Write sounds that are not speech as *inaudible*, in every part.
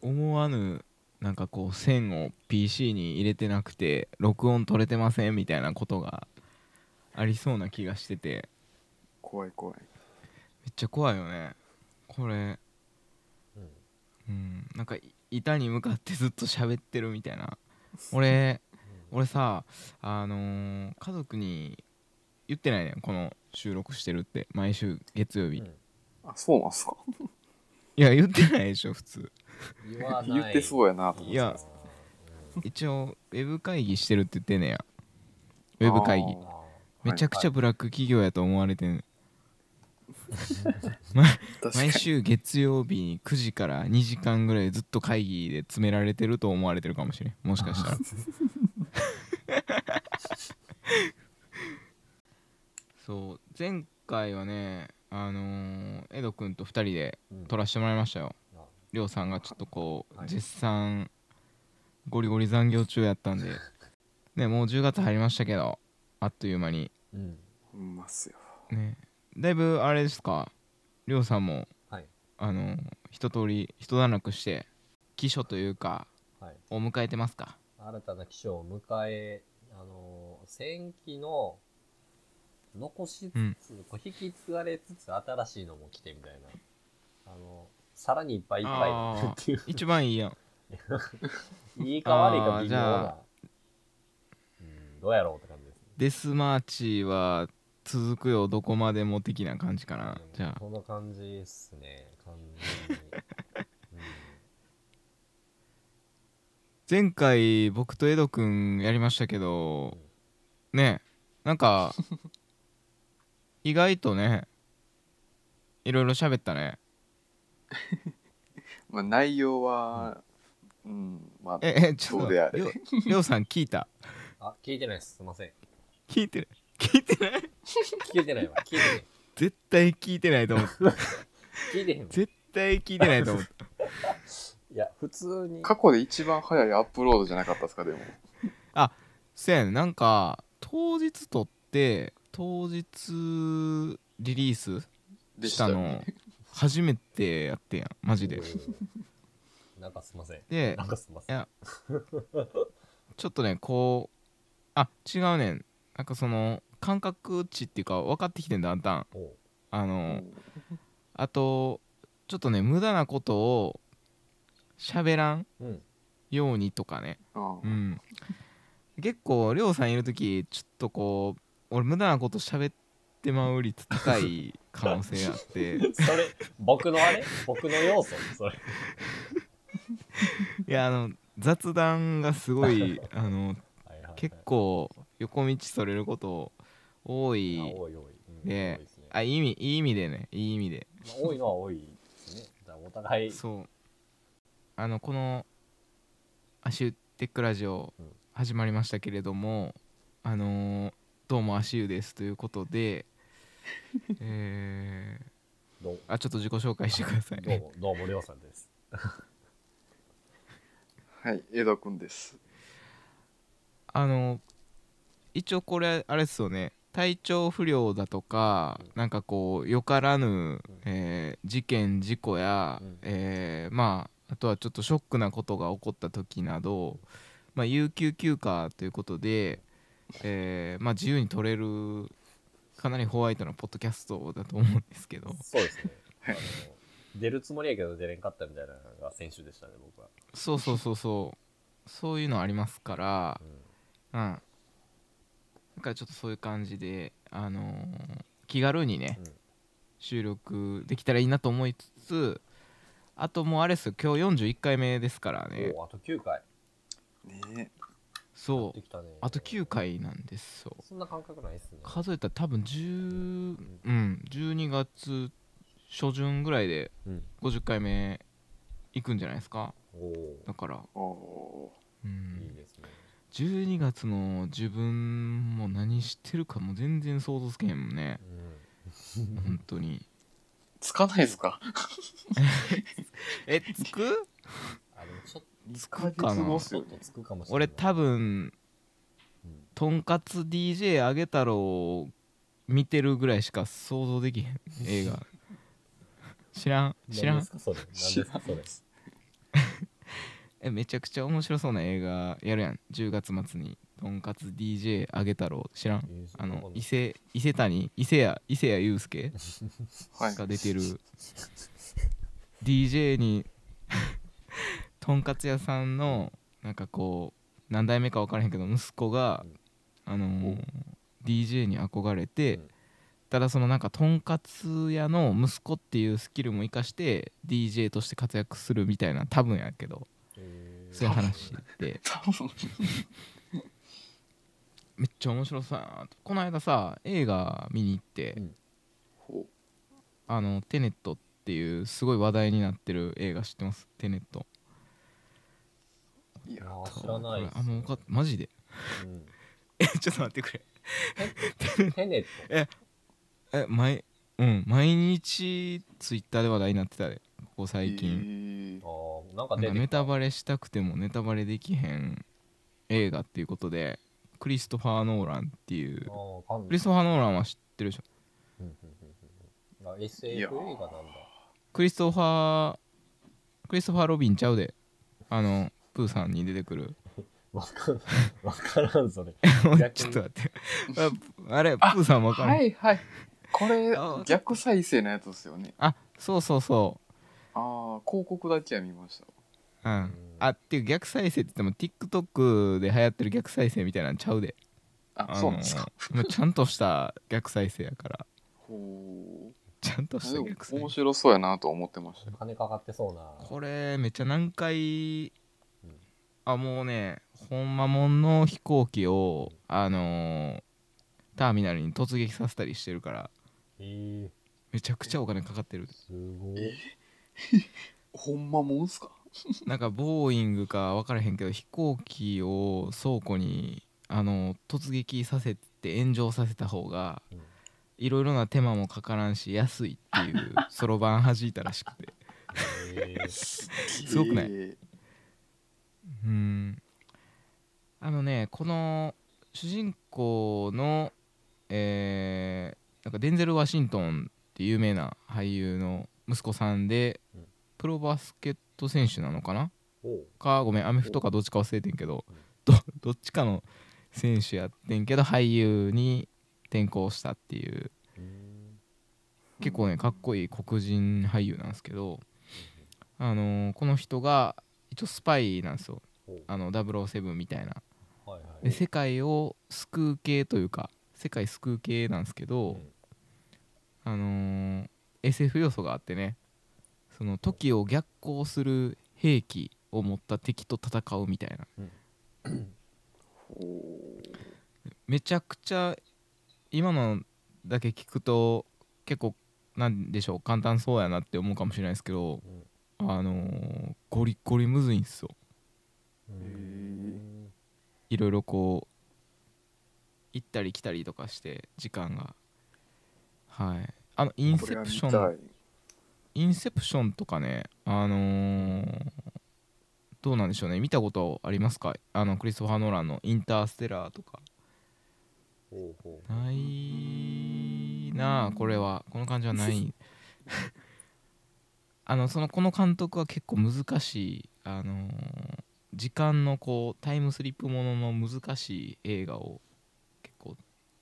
思わぬなんかこう線を PC に入れてなくて録音取れてませんみたいなことがありそうな気がしてて。怖い怖い。めっちゃ怖いよね。これ。うん。うん。なんかい板に向かってずっと喋ってるみたいな。俺俺さあのー家族に言ってないねんこの収録してるって。毎週月曜日、うん。あそうなんすか？*laughs* いや言ってないでしょ普通。言わない。言ってそうやなと思っていや一応ウェブ会議してるって言ってんねや。ウェブ会議。めちゃくちゃブラック企業やと思われてん。確か毎に週月曜日に9時から2時間ぐらいずっと会議で詰められてると思われてるかもしれん。もしかしたら *laughs* *laughs* そう前回はねあのー、エド君と2人でうん。撮らせてもらいましたよ。あ。りょうさんがちょっとこう、はい。絶賛ゴリゴリ残業中やったんで。ねもう10月入りましたけどあっという間に。うん。ほんまっすよ。ね。だいぶあれですか？りょうさんもはい。あの一通り一段落して起書というかはい。を迎えてますか？新たな機種を迎え、あのー、戦記の残しつつ、うん。こう引き継がれつつ新しいのも来てみたいな、あのさらにいっぱいいっぱいっていう、一番いいやん。*laughs* いいか悪いか微妙な。あ、うん、どうやろうって感じですね。デスマーチは続くよ。どこまでも的な感じかな。じゃあ。この感じっすね、完全に。うん前回僕とエドくんやりましたけどねなんか意外とねいろいろ喋ったね *laughs* まあ内容はうんまあええちょっとあれりょりょうさん聞いた？あ、聞いてないです。すいません。聞いてる？聞いてない？聞いてないわ。聞いてない。絶対聞いてないと思う *laughs* 聞いてへんわ。絶対聞いてないと思ういや、普通に。過去で一番早いアップロードじゃなかったですかでも。せやねんなんか当日撮って当日リリースでししたの初めてやってんやんマジで。うん。なんかすいません。でなんかすいません。いやちょっとねこうあ違うねん。なんかその感覚値っていうか分かってきてんだんだん。おう。あの、うん。あとちょっとね無駄なことを喋らんうん。ようにとかね。あうん。結構りょうさんいる時ちょっとこう俺無駄なこと喋ってまう率高い可能性あって。*laughs* それ、僕のあれ？僕の要素？それ。*laughs* いやあの雑談がすごい *laughs* あのはいはいはい。結構横道それること多あいでね。あいい意味いい意味でね。いい意味で。まあ多いのは多いですね。じゃあお互い、そうあのこの「アシュテックラジオうん」始まりましたけれども、あのーどうもアシュですということで *laughs* えー、どう？あちょっと自己紹介してください。ねどうも、どうも、りょうさんです。*laughs* はい江戸くんです。あの一応これあれですよね。体調不良だとか、うん。なんかこうよからぬ、えー事件事故や、うん。えーまああとはちょっとショックなことが起こった時など、まあ、有給休暇ということで、えーまあ、自由に取れるかなりホワイトなポッドキャストだと思うんですけどそうですね。出るつもりやけど出れんかったみたいなのが先週でしたね、僕は。そうそうそうそうそういうのありますから、うんうん。だからちょっとそういう感じで、あのー気軽にね、うん収録できたらいいなと思いつつ、あともうあれですよ、今日41回目ですからね。おうあと9回。ねそう。できたね。あと9。回なんですよ。そんな感覚ないっすね。数えたら多分10、うん、12月初旬ぐらいでうん。50回目行くんじゃないですか。おおだから、おおうー、いいん、ですね。12月の自分も何してるかも全然想像つけへんもんね。うん。本当に。つかないですか。え、つく？あ、でもちょっつくかな。後っと、ちょっとつくかもしれない。俺多分うん、とんかつ DJ あげ太郎を見てるぐらいしか想像できへん映画。知らん？知らん何ですか？それ。何ですか？それ。えめちゃくちゃ面白そうな映画やるやん。10月末にとんかつ DJ あげ太郎知らん。えーあの伊伊勢伊勢谷伊勢谷伊勢谷友介はい。が出てる。DJ に *laughs* とんかつ屋さんのなんかこう何代目か分からへんけど息子が、あのー DJ に憧れて、うん。ただそのなんかとんかつ屋の息子っていうスキルも生かして DJ として活躍するみたいな多分やけど。そういう話で。*laughs* 多分めっちゃ面白そうやなと。この間さ映画見に行って、うん。ほあのテネットっていうすごい話題になってる映画知ってます？テネット。ういや、知らないっすあもう分かっマジで？うん。*laughs* えちょっと待ってくれ。テネット？*laughs* え毎うん毎日ツイッターで話題になってたでここ最近、近。ああなんかネタバレしたくてもネタバレできへん映画っていうことでクリストファー・ノーランっていう。クリストファー・ノーランは知ってるでしょ？うんうんうんうんあ SF 映画なんだ。クリストファークリストファー・ロビンちゃうで。あのプーさんに出てくる。*laughs* わかん *laughs* わからんそれ。*laughs* ちょっと待って。ああれプーさんわかる、はいはい。これあ、逆再生のやつですよね。あそうそうそああ、広告だけは見ました。ううんあっていう逆再生って言っても TikTok で流行ってる逆再生みたいなのちゃうで。あ、あそうなんですか？のちゃんとした逆再生やから。ほちゃんとう。した逆再生。面白そうやなと思ってましたよ。金かかってそうな。これめっちゃ何回うん。あもうねほんまもんの飛行機をあのーターミナルに突撃させたりしてるからへえ。めちゃくちゃお金かかってるすごい。え？*laughs* ほんまもんすか？なんかボーイングか分からへんけど飛行機を倉庫にあの突撃させて炎上させた方がうん。いろいろな手間もかからんし安いっていうそろばん弾いたらしくて。すごくない？えうん。あのねこの主人公のえーなんかデンゼル・ワシントンって有名な俳優の息子さんで、うん。プロバスケット選手なのかな？かごめんアメフトかどっちか忘れてんけどう。んど *laughs* どっちかの選手やってんけど俳優に転向したっていう。うん。結構ねかっこいい黒人俳優なんですけど、あのーこの人が一応スパイなんですよ。あの007みたいな。はいはい。で世界を救う系というか世界救う系なんですけど、うん。あのー SF 要素があってねその時を逆行する兵器を持った敵と戦うみたいな。ほめちゃくちゃ今のだけ聞くと結構なんでしょう簡単そうやなって思うかもしれないですけどあのーゴリゴリむずいんですよ。うんいろいろこう行ったり来たりとかして時間が。はい。あのインセプションインセプションとかねあのーどうなんでしょうね。見たことありますか？あのクリストファー・ノーランの「インターステラー」とか。ほうほうないなあこれは。この感じはない。*laughs* あのそのこの監督は結構難しい。あのー時間のこうタイムスリップものの難しい映画を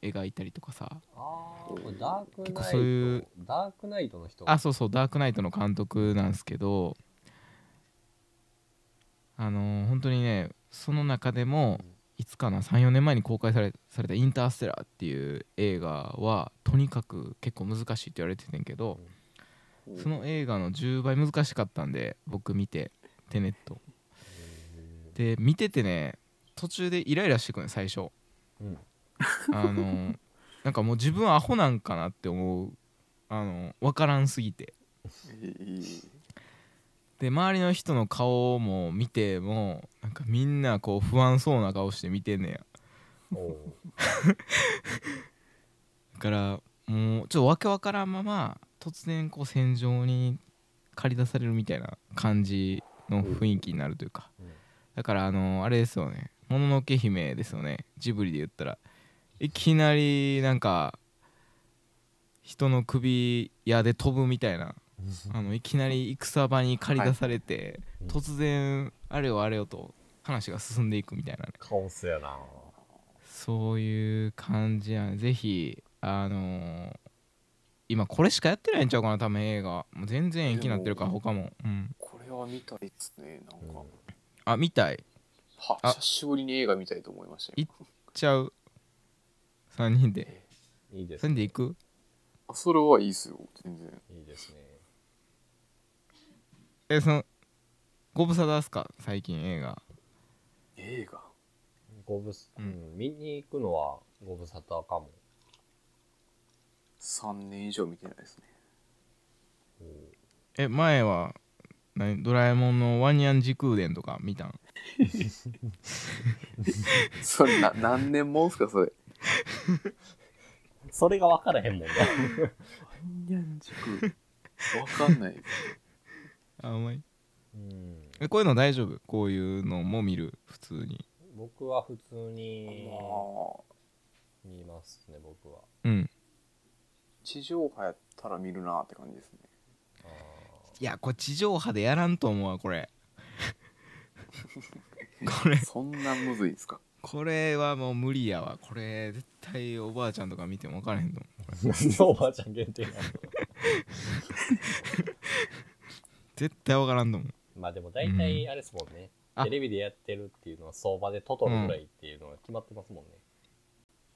描いたりとかさ。あダークナイト。結構そういう。ダークナイトの人。あそうそうダークナイトの監督なんですけど。あのー本当にねその中でもいつかな34年前に公開されされた「インターステラー」っていう映画はとにかく結構難しいって言われててんけどその映画の10倍難しかったんで僕見てテネット。で見ててね途中でイライラしてくるね最初。うんあのーなんかもう自分アホなんかなって思う。あの分からんすぎて。えーで周りの人の顔も見てもなんかみんなこう不安そうな顔して見てんねや。だからもうちょっとわけわからんまま突然こう戦場に駆り出されるみたいな感じの雰囲気になるというか。うん。だからあのあれですよね「もののけ姫」ですよね。ジブリで言ったらいきなりなんか人の首矢で飛ぶみたいなあのいきなり戦場に駆り出されて、うん。突然あれよあれよと話が進んでいくみたいなね。カオスやな。そういう感じやね。ぜひあのー今これしかやってないんちゃうかな多分映画。もう全然延期になってるから他も。うん。これは見たいっすねなんか、うん。あ見たい。はあ。久しぶりに映画見たいと思いましたよいちゃう3人で。3いいです人で行く？あそれはいいっすよ。全然。いいですね。えそのご無沙汰っすか？最近映画。映画？ごぶす、ううんん、見に行くのはご無沙汰かも。3年以上見てないですね。え前は何？ドラえもんのワンニャン時空伝とか見たん？*laughs* それな何年もんすかそれ？*laughs* それが分からへんもんな。ニャン軸わかんないあお前。うん。えこういうの大丈夫？こういうのも見る？普通に。僕は普通にまあ。見ますね僕は。うん。地上波やったら見るなって感じですね。あいやこれ地上波でやらんと思うわこれ。*laughs* これ。そんなむずいですか？これはもう無理やわ。これ絶対おばあちゃんとか見ても分からへんと思う。ーなんでおばあちゃん限定なの絶対分からんと思う。まあでも大体あれですもんね、あ。テレビでやってるっていうのは相場でトトロぐらいっていうのが決まってますもんね、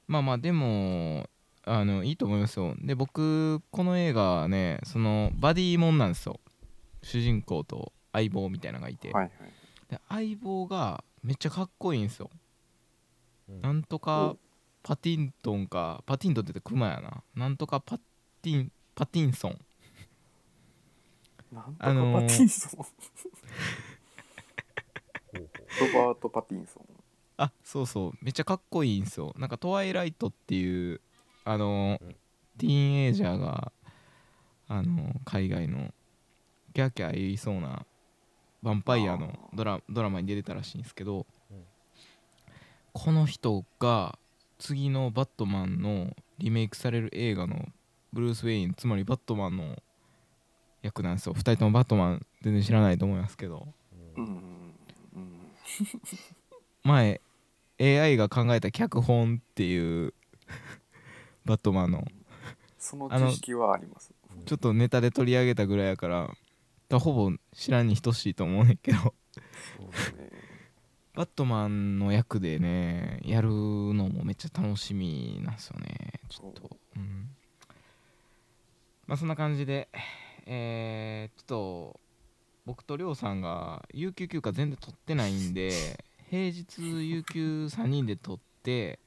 まあまあでもあのいいと思いますよ。で僕この映画はねそのバディもんなんですよ。主人公と相棒みたいなのがいて、はいはい。で相棒がめっちゃかっこいいんですよ。うんなんとかパティントンかパティントンって言ってクマやな。なんとかパティンパティンソン。なんとかあのーパティンソン、ロバート・パティンソン。あそうそう。めっちゃかっこいいんですよ。なんか「トワイライト」っていうあのうん。ティーンエイジャーがあの海外のキャーキャー言いそうなヴァンパイアのドラドラマに出てたらしいんですけど、うんこの人が次のバットマンのリメイクされる映画のブルース・ウェインつまりバットマンの役なんですよ。2人ともバットマン全然知らないと思いますけど。ううんんうん。前 AI が考えた脚本っていう *laughs* バットマンの。その知識はあります。ちょっとネタで取り上げたぐらいやからだほぼ知らんに等しいと思うねんけど。そうですねバットマンの役でねやるのもめっちゃ楽しみなんですよね。ちょっと。うん。まあそんな感じでえー、ちょっと僕とりょうさんが有給休暇全然取ってないんで *laughs* 平日有給3人で取って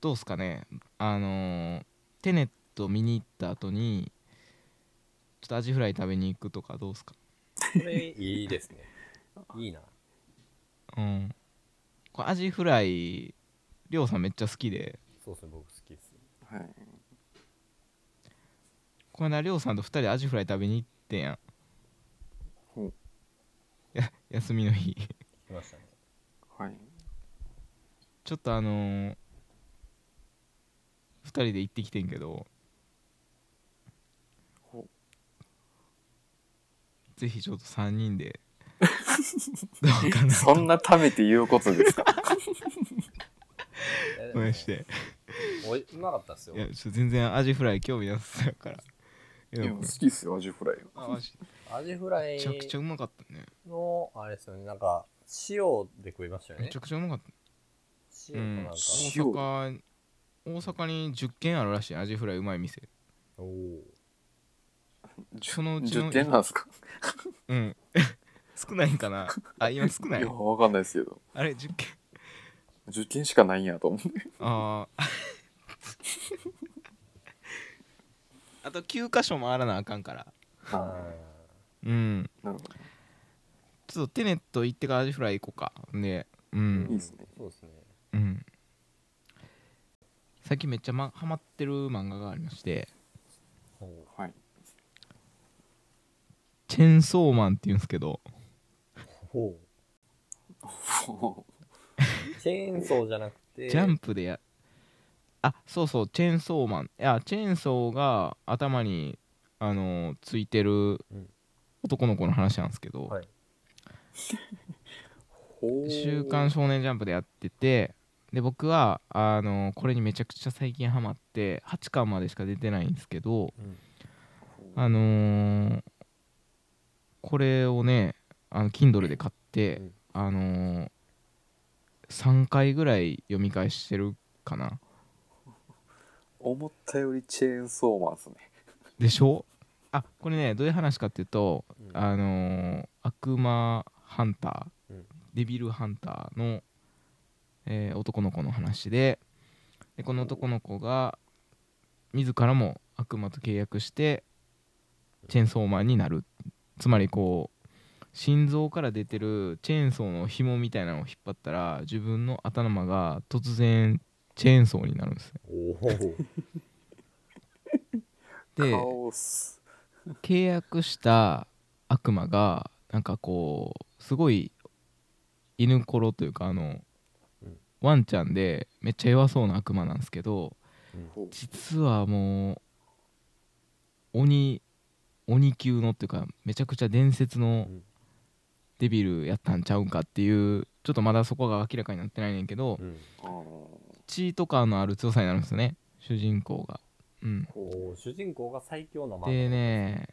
どうすかね。あのーテネット見に行った後にちょっとアジフライ食べに行くとかどうすか？これいいですね。いいな。うんこれアジフライりょうさんめっちゃ好きで。そうですね僕好きです。はい。この間りょうさんと2人でアジフライ食べに行ってんやん。ほう。や休みの日。来ましたね。はい。ちょっとあのー、2人で行ってきてんけど。ほぜひちょっと3人でどうかな。そんなためて言うことですか？*laughs* いしておいうまかったっすよ。いやちょっと全然アジフライ興味なさそうやから。いやいや好きっすよアジフライあマジアジフライめちゃくちゃうまかったね。のあれですよね。なんか塩で食いましたよね。めちゃくちゃうまかった。うん塩となんか、塩大阪大阪に10軒あるらしいアジフライうまい店。おおそのうちの10点なんですか？うん少ないんかな？あ今少ない？いやわかんないですけどあれ10軒10件しかないんやと思って。ああ *laughs* あと9箇所回らなあかんから。あうん。ーなるほちょっとテネット行ってからアジフライ行こうか。でうどいいんっすね。そうですね。うん。最近めっちゃ、ま、ハマってる漫画がありまして。ほはい「チェンソーマン」っていうんですけどチェーンソーじゃなくて。ジャンプでやあそうそうチェーンソーマン。いやチェーンソーが頭にあのついてるうん。男の子の話なんですけど、はい。週刊少年ジャンプでやっててで僕はあのこれにめちゃくちゃ最近ハマって8巻までしか出てないんですけどうん。あのーこれをねあの Kindle で買って、うん。あのー3回ぐらい読み返してるかな。思ったよりチェーンソーマンですね。でしょ？あこれねどういう話かっていうと、うん。あのー悪魔ハンター、うん。デビルハンターの、えー男の子の話ででこの男の子が自らも悪魔と契約してチェーンソーマンになる。つまりこう心臓から出てるチェーンソーの紐みたいなのを引っ張ったら自分の頭が突然チェーンソーになるんですね。で契約した悪魔がなんかこうすごい犬コロというかあの、うん。ワンちゃんでめっちゃ弱そうな悪魔なんですけど実はもう鬼鬼級のっていうかめちゃくちゃ伝説のうんデビルやったんちゃうんかっていうちょっとまだそこが明らかになってないねんけど、うん。血とかのある強さになるんですよね主人公が。うん、主人公が最強な漫画でね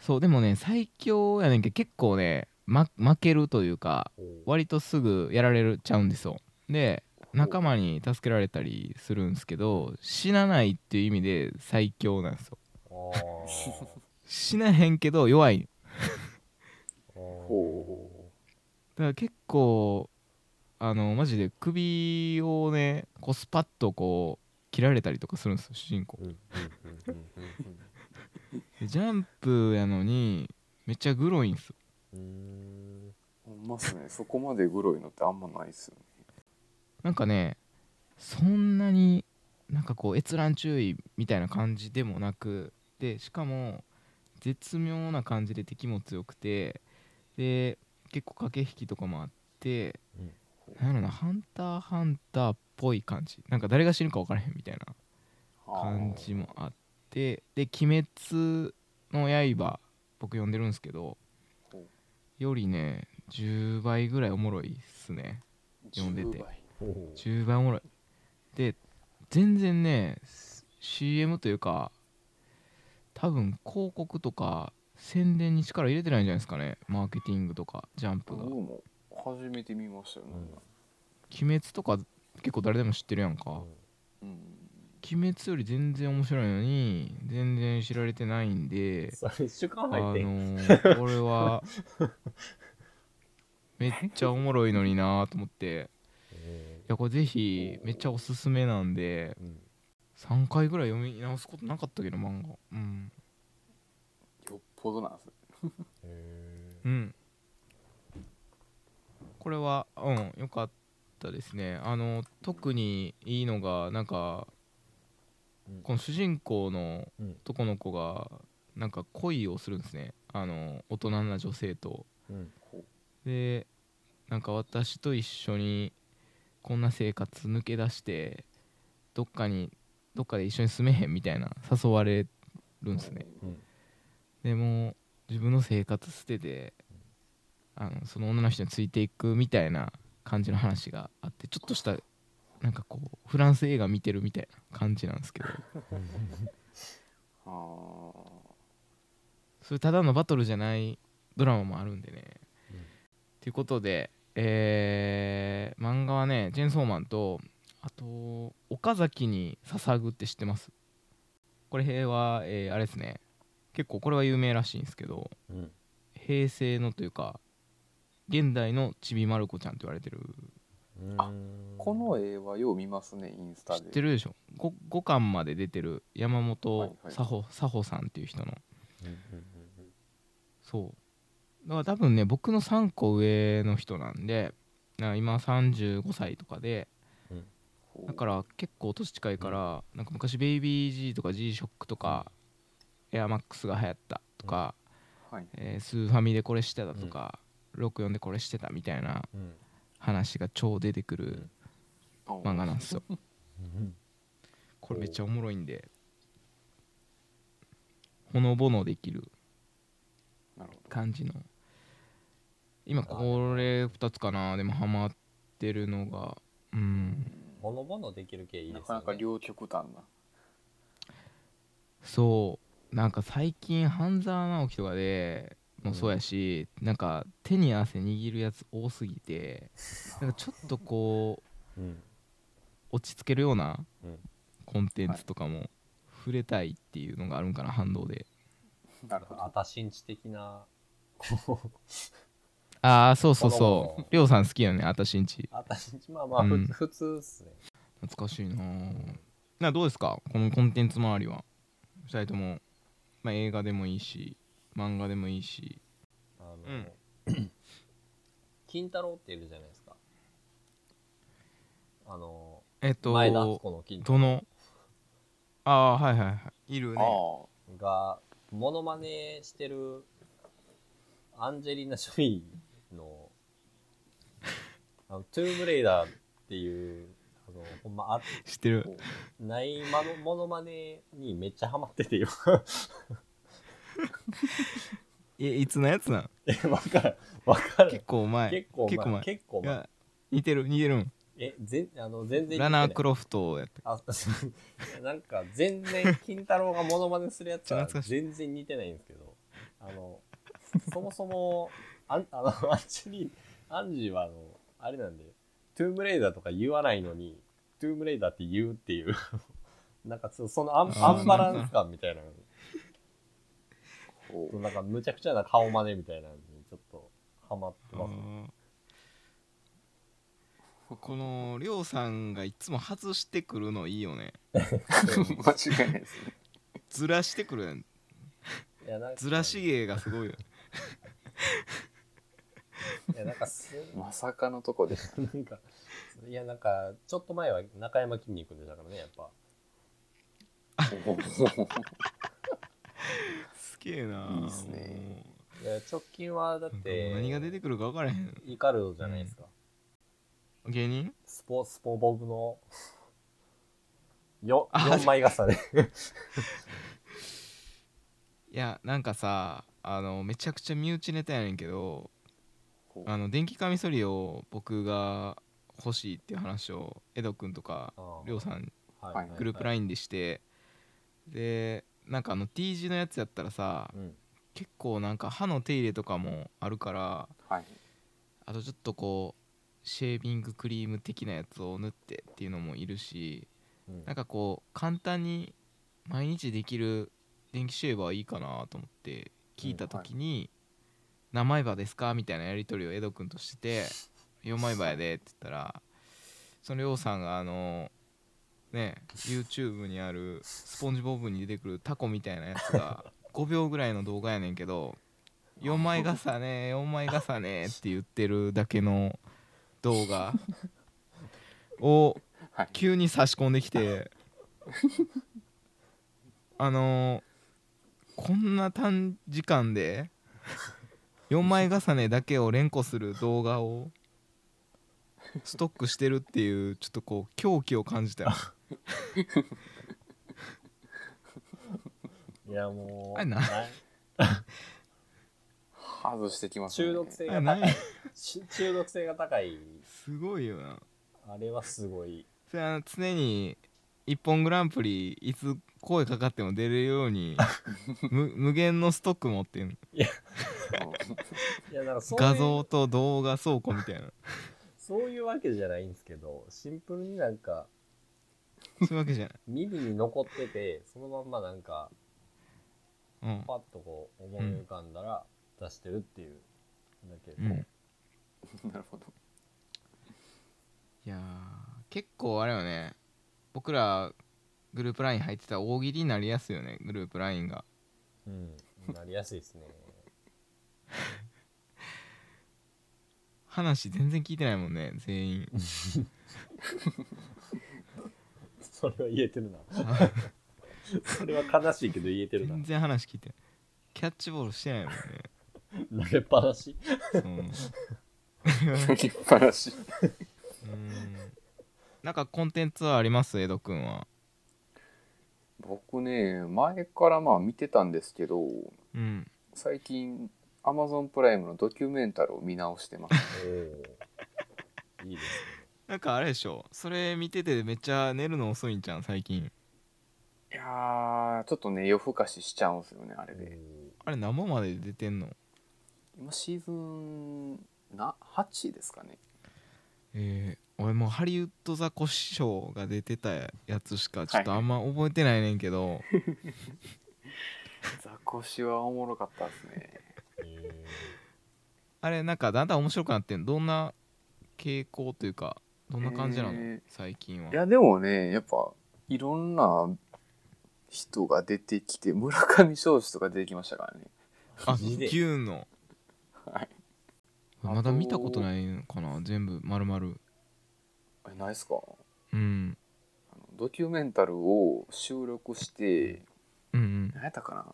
そうでもね最強やねんけど結構ね、ま、負けるというか割とすぐやられちゃうんですよ。で仲間に助けられたりするんですけど死なないっていう意味で最強なんですよ。あ *laughs* 死なへんけど弱いだから結構あのマジで首をねこうスパッとこう切られたりとかするんですよ主人公。ジャンプやのにめっちゃグロいんですよ。んまっすね。そこまでグロいのってあんまないっすよね。なんかねそんなになんかこう閲覧注意みたいな感じでもなくでしかも絶妙な感じで敵も強くてで結構駆け引きとかもあって、うん。なんやろなハンターハンターっぽい感じ。なんか誰が死ぬか分からへんみたいな感じもあってで「鬼滅の刃」僕読んでるんですけどほよりね10倍ぐらいおもろいっすね。読んでて。10倍おー10倍おもろい。で全然ね CM というか多分広告とか宣伝に力入れてないんじゃないですかね。マーケティングとかジャンプが。僕も初めて見ましたよね、鬼滅とか結構誰でも知ってるやんか。うん。鬼滅より全然面白いのに全然知られてないんでそれ一週間あの入って。んー、これは *laughs* めっちゃおもろいのになーと思って。えいやこれぜひめっちゃおすすめなんでーうん。3回ぐらい読み直すことなかったけど漫画。うんよっぽどなんですね。へうん。これはうん良かったですね。あの特にいいのがなんかうん。この主人公のうん。男の子がなんか恋をするんですね。あの大人な女性と。うん。でなんか私と一緒にこんな生活抜け出してどっかにどっかで一緒に住めへんみたいな誘われるんですね。うんでも自分の生活捨ててあのその女の人についていくみたいな感じの話があってちょっとしたなんかこうフランス映画見てるみたいな感じなんですけど。あ。ーそれただのバトルじゃないドラマもあるんでね。うんということで、えー漫画はね「チェーンソーマン」とあと「岡崎に捧ぐ」って知ってます？これは、えーあれですね結構これは有名らしいんですけどうん平成のというか現代のちびまる子ちゃんと言われてる。あこの絵はよう見ますねインスタ知でってるでしょ？5, 5巻まで出てる山はい本はい。佐穂佐穂さんっていう人の。うんうんそう。だから多分ね僕の3個上の人なんでだから今35歳とかでほうだから結構年近いからなんか昔ベイビー G とか G ショックとかエアマックスが流行ったとか、はい。えースーファミでこれしてたとか、64でこれしてたみたいなうん。話が超出てくるお漫画なんですよ。*laughs* うん。これめっちゃおもろいんでほのぼのできる感じの。今これ2つかな。でもハマってるのがうん。ほのぼのできる系いいですよね。なかなか両極端な。そうなんか最近半沢直樹とかでもそうやし、なんか手に汗握るやつ多すぎてなんかちょっとこううん落ち着けるようなうんコンテンツとかも触れたいっていうのがあるんかな反動で。なるほどあたしんち的なああそうそうそう。りょうさん好きよねあたしんち。あたしんち。まあまあ、ふうん。普通っすね。懐かしいなぁ。などうですか？このコンテンツ周りは。2人とも、まあ、映画でもいいし漫画でもいいし。あの、うん。*coughs* 金太郎っているじゃないですか。あのえっと前田敦子の金太どの？ああはいはいはい。いるね。がモノマネしてるアンジェリーナ・ジョリーのあのトゥームレイダーっていうほんまあ知ってる。ないまのモノマネにめっちゃハマっててよ *laughs* えいつのやつなん？えわかるわかる結構前。結構前。結構前。結構前。いや似てる似てるん。えぜあの全然ラナー・ククロフトやった。あなんか全然金太郎がモノマネするやつは全然似てないんですけど。あのそもそもあんあのアンジェリーアンジーはあのあれなんでトゥームレイダーとか言わないのにトゥームレイダーって言うっていう。*laughs* なんかそそのアンアンバランス感みたいな。こうなんかむちゃくちゃな顔真似みたいなのにちょっとハマってますね。このりょうさんがいつも外してくるのいいよね。*laughs* 間違いないですね。ずらしてくるやんいやなんかずらし芸がすごいよいやなんかすまさかのとこでした *laughs* なんか、いや、なんか、ちょっと前は中山筋肉でしたからね、やっぱ。すげえな。いいっすね。いや、直近はだっもうて、何が出てくるか分からへん。イカルドじゃないですか。芸人？スポ、スポボブの、よ、あ4枚重ね。*laughs* いやなんかさあのめちゃくちゃ身内ネタやねんけどあの電気カミソリを僕が欲しいっていう話をエドくんとかりょうさんはいグループ LINE でしてでなんかあの T 字のやつやったらさうん。結構なんか歯の手入れとかもあるからはい。あとちょっとこうシェービングクリーム的なやつを塗ってっていうのもいるしうん。なんかこう簡単に毎日できる電気シェーバーいいかなと思って聞いた時に「何枚刃ですか?」みたいなやり取りをエド君としてて「4枚刃やで」って言ったらそのうさんがあのね YouTube にあるスポンジボブに出てくるタコみたいなやつが *laughs* 5秒ぐらいの動画やねんけど「4枚重ね4枚重ね」って言ってるだけの動画をはい急に差し込んできてあのーこんな短時間で4枚重ねだけを連呼する動画をストックしてるっていうちょっとこう狂気を感じたよ *laughs* いや、もう、あれなな外してきますね中毒性が高い。し中毒性が高い。すごいよなあれはすごい。それは常に「一本グランプリ」いつ声かかっても出れるように *laughs* 無無限のストック持ってんの。いや、画像と動画倉庫みたいな。そういうわけじゃないんですけど、シンプルになんか、そういうわけじゃない。耳に残ってて、そのまんまなんか、うん。パッとこう思い浮かんだら出してるっていうだけで、うん。*laughs* なるほど。いやー結構あれよね僕らグループ LINE 入ってたら大喜利になりやすいよねグループ LINE がうん、なりやすいですね。話全然聞いてないもんね全員それは言えてるな。それは悲しいけど言えてるな全。然話聞いてないキャッチボールしてないもんね投げっぱなし？うん脱ぎっぱなしうんなんかコンテンツはあります？江戸くんは。僕ね前からまあ見てたんですけどうん。最近 Amazon プライムのドキュメンタルを見直してます。*laughs* おー。いいですなんかあれでしょ？それ見ててめっちゃ寝るの遅いんじゃん最近。いやーちょっとね夜更かししちゃうんですよねあれねであれ何本まで出てんの？今シーズンな8ですかね。えー、俺もうハリウッドザコシショウが出てたやつしかちょっとあんま覚えてないねんけど、*laughs* ザコシはおもろかったですね。えあれなんかだんだん面白くなってんの？どんな傾向というかどんな感じなの、えー。最近は。いやでもねやっぱいろんな人が出てきて村上彰子とか出てきましたからね。あマジでキューンの。はい。まだ見たことないのかな？全部丸々えないっすか？うん。あのドキュメンタルを収録してうんうん。何やったかな？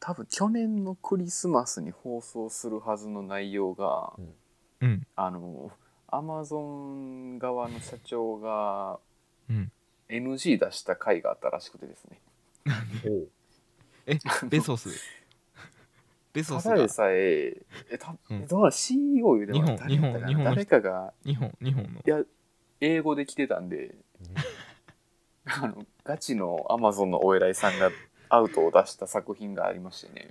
多分去年のクリスマスに放送するはずの内容がうん。あのアマゾン側の社長がうん。NG 出した回があったらしくてですね。おうえベソス？*laughs* ベソスが？ただでさええたうん。えどうなの CEO 言うても日本誰やったかな？日本の人？誰かが日本日本の。いや英語で来てたんであのガチのアマゾンのお偉いさんがアウトを出した作品がありましてね。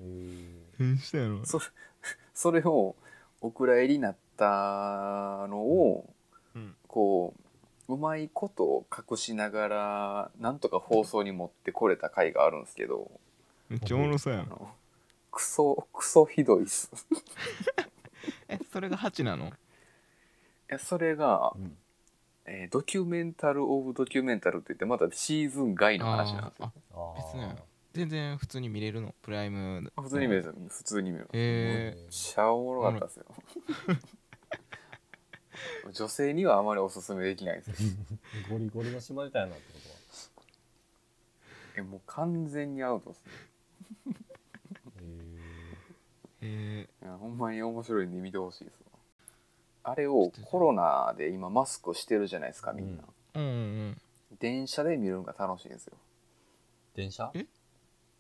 何したやろ。そそれをお蔵入りになったのを、うん。こううまいことを隠しながらなんとか放送に持ってこれた回があるんですけどめっちゃおもろそうやん。クソクソひどいっす。い *laughs* えそれが8なの？やそれが、うんえードキュメンタル・オブ・ドキュメンタルって言ってまたシーズン外の話なんですよ。別ね全然普通に見れるの？プライム？普通に見る。普通に見る。えめっちゃおもろかったですよ。*laughs* 女性にはあまりおすすめできないですよ。ゴリゴリの島みたいなってことは。えもう完全にアウトですね。ー、えいやほんまに面白いんで見てほしいです。わあれをコロナで今マスクしてるじゃないですかみんな、ー、うんうん。電車で見るのが楽しいんですよ。電車？え？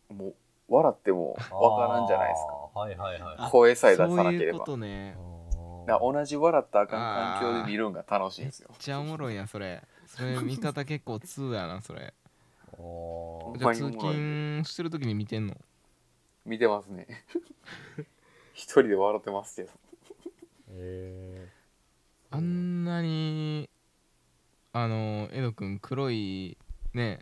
もう笑ってもわからんじゃないですか。はいはいは声さえ出そういうこさなければとね。だから同じ笑ったらあかん環境で見るのが楽しいんですよ。めっちゃおもろいやんそれ。それ見方結構通やなそれ。おー。じゃあ通勤してる時に見てんの？見てますね。*laughs* 一人で笑ってますけどえあんなにあのエドくん黒いね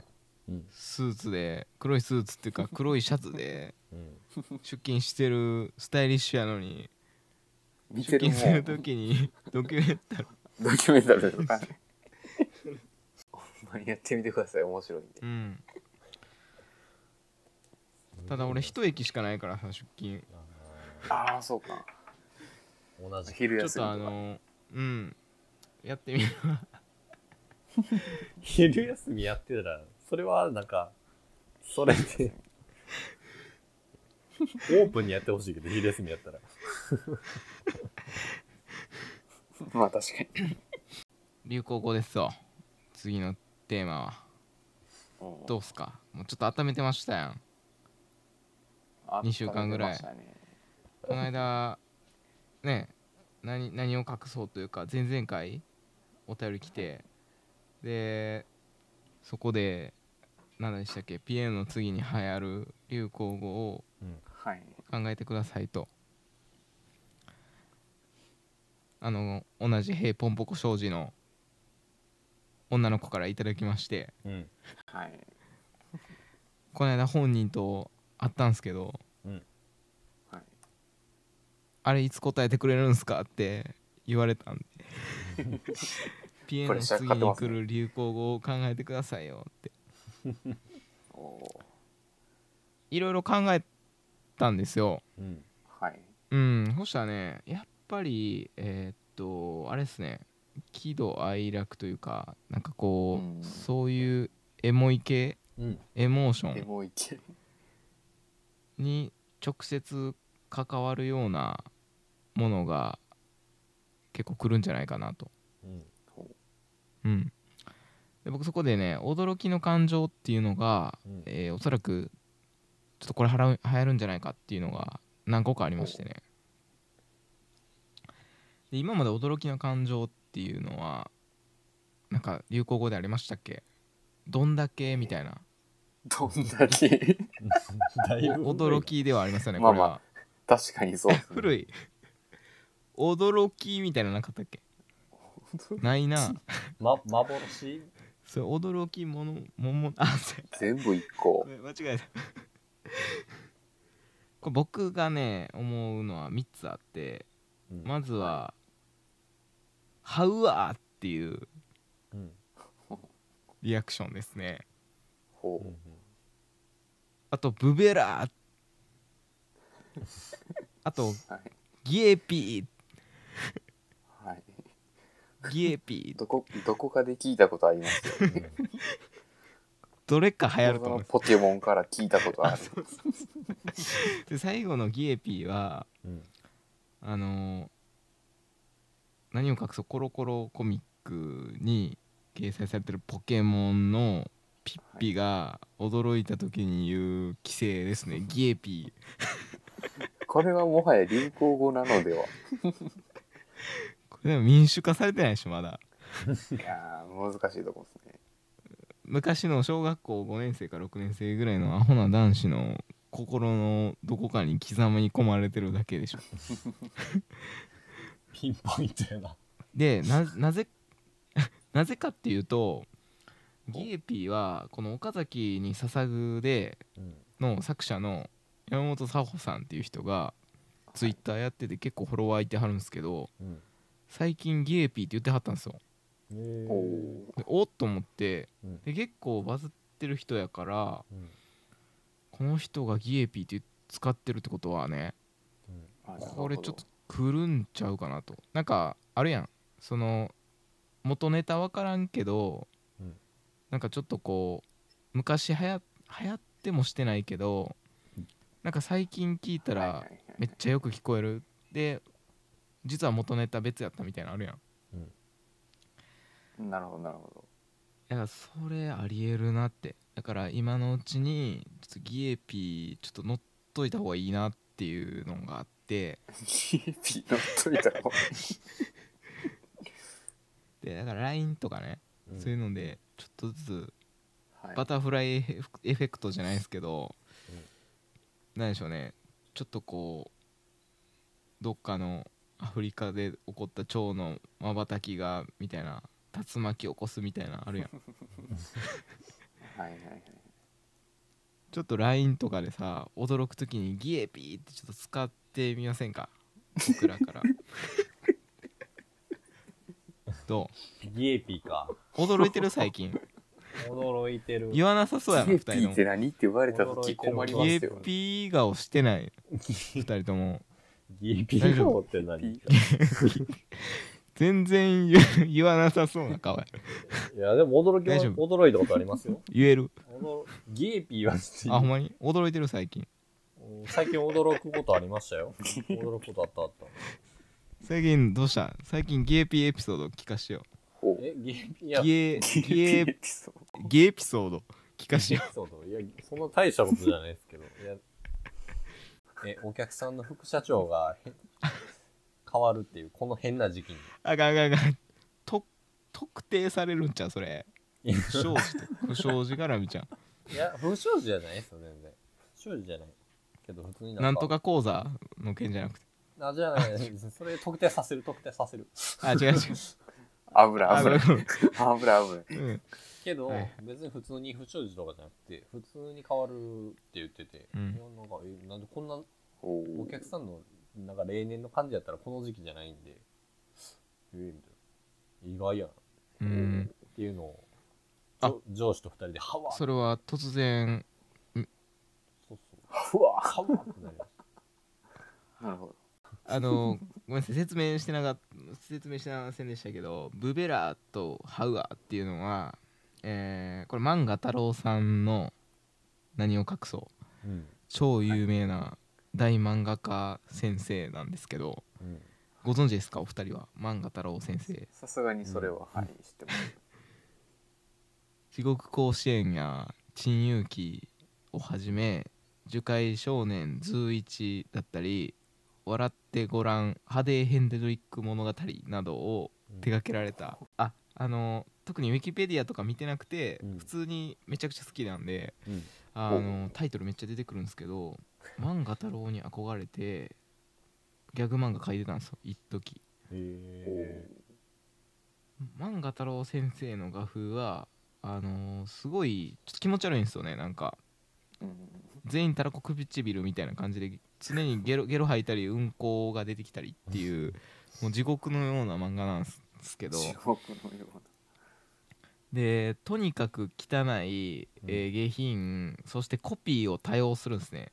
うん。スーツで黒いスーツっていうか *laughs* 黒いシャツでうん。出勤してるスタイリッシュやのに出勤する時に *laughs* ドキュメンタル。ドキュメンタルとか。ねほんまにやってみてください。面白いんで。うん。ただ俺一駅しかないからさ出勤。ああそうか同じ。昼ちょっと休みとかあのうん。やってみるわ。*laughs* 昼休みやってたらそれはなんかそれでオープンにやってほしいけど昼休みやったら。*laughs* まあ確かに。流行語ですわ。次のテーマは。うん。どうっすか？もうちょっと温めてましたやん。あ二週間ぐらい。ねこの間ね何何を隠そうというか前々回お便り来てでそこで何でしたっけピエロの次に流行る流行語をはい。考えてくださいと。あの同じ「平ポンポコ障子」の女の子からいただきまして。うん。はい。この間本人と会ったんすけどはいあれいつ答えてくれるんすか？って言われたんで。*laughs* ピエの次に来る流行語を考えてくださいよって。いろいろ考えたんですよ。うん。はい。うんそしたらねやっぱりえーっとあれですね。喜怒哀楽というかなんかこう、うん。そういうエモい系？うん。エモーショエンモいけに直接関わるようなものが結構来るんじゃないかなと。うん。うん。で僕そこでね驚きの感情っていうのが、うん。えーおそらくちょっとこれはら流行るんじゃないかっていうのが何個かありましてね。で今まで驚きの感情っていうのはなんか流行語でありましたっけ？どんだけみたいな。どんだけ？驚きではありますよねまあまあ。これは。確かにそうね。*laughs* 古い驚きみたいなのなかったっけ？ないな。ま幻？それ驚きものももあ全部一個。や間違えた。*laughs* これ僕がね思うのは3つあってうん。まずは「ハウアー」っていううん。リアクションですね。ほう。んあと「ブベラー」あとうはい「ギエピはいー」「ギエピー。どこどこかで聞いたことありますよね。*laughs* どれか流行ると思う。ポケモンから聞いたことある。で最後の「ギエピーは」うん。あのー何を隠そうコロコロコミックに掲載されてるポケモンのピッピが驚いた時に言う規制ですね、ギエピこれはもはや流行語なのではでも民主化されてないでしょまだ。いやー難しいとこですね。昔の小学校5年生か6年生ぐらいのアホな男子の心のどこかに刻み込まれてるだけでしょ。ピンポイントやな。でななぜ *laughs* なぜかっていうとギエピーはこの岡崎に捧ぐでうんの作者の山本佐穂さんっていう人がツイッターやってて結構フォロワーいてはるんですけどうん最近ギエピーって言ってはったんですよ。へー。おおでおっと思ってうん。で結構バズってる人やからうん。この人がギエピーって使ってるってことはねうん。これちょっと来るんちゃうかなと。なんかあるやん。その元ネタ分からんけど、うん。なんかちょっとこう昔はや流行ってもしてないけどなんか最近聞いたらめっちゃよく聞こえる。で実は元ネタ別やったみたいなのあるやん。なるほどなるほど。だからそれありえるなって。だから今のうちにちょっとギエピーちょっと乗っといた方がいいなっていうのがあって。ギエピ乗っといたら *laughs* でだから LINE とかね、うん。そういうのでちょっとずつはい。バタフライエフエフェクトじゃないですけど、なんでしょうね。ちょっとこうどっかのアフリカで起こった蝶のまばたきがみたいな竜巻起こすみたいなのあるやん。*laughs* はいはいはい。ちょっと LINE とかでさ驚く時にギエピーってちょっと使ってみませんか？*laughs* 僕らから。どギエピーか。う驚いてる最近。驚いてる。言わなさそうやな2ギエピーっ人て何って言われた時困りともギエますよね。ピー顔してない。2人ともー顔って何い *laughs* 全然言言わなさそうな顔や。やでも驚きは大丈夫。驚いたことありますよ。言える。驚ギエピーはあほんまに驚いてる最近。うん最近驚くことありましたよ。驚くことあったあった。最近どうした？最近ギエピーエピソード聞かしてよ。えギエピーいや。ギエギギエエピエピソード。ギエピソード聞かしてよ。そうそういやそんな大したことじゃないですけど。いやえお客さんの副社長がへ変わるっていうこの変な時期に。あかんあかんあかん。と特定されるんちゃうそれ。不祥事と不祥事絡みちゃいや不祥事じゃないですよ全然。不祥事じゃない。けど普通にうなんとか講座の件じゃなくて。あじゃないそれ特定させる特定させる。あ違う違う。油油油油うんけど、はい。別に普通に不祥事とかじゃなくて普通に変わるって言ってて、うん。いやなんかえなんでこんなほお客さんのなんか例年の感じやったらこの時期じゃないんでえみたいな。意外やな。っうん。ていうのをあ。上上司と二人でハワーそれは突然そうそう。うわハワーってなりまし *laughs* なるほど。あのごめんなさい。説明してなかった説明してませんでしたけどブベラーとハウアーっていうのは、えーこれ漫画太郎さんの何を隠そう。たうん。超有名な大漫画家先生なんですけど、うん。ご存知ですか？お二人は。漫画太郎先生。さすがにそれは、はい知ってます。地獄甲子園や珍遊記をはじめ樹海少年ズーイチだったり笑ってごらんハデーヘンデドリック物語などを手掛けられた、ああの特にウィキペディアとか見てなくて、うん。普通にめちゃくちゃ好きなんでうん。あのタイトルめっちゃ出てくるんですけど漫画太郎に憧れてギャグ漫画描いてたんですよ一時。へえ。漫画太郎先生の画風はあのーすごいちょっと気持ち悪いんですよねなんか。うん全員たらこ唇みたいな感じで常にゲロ *laughs* ゲロ吐いたりうんこが出てきたりっていうもう地獄のような漫画なんですけど。地獄のようなでとにかく汚い、えー下品そしてコピーを多用するんですね。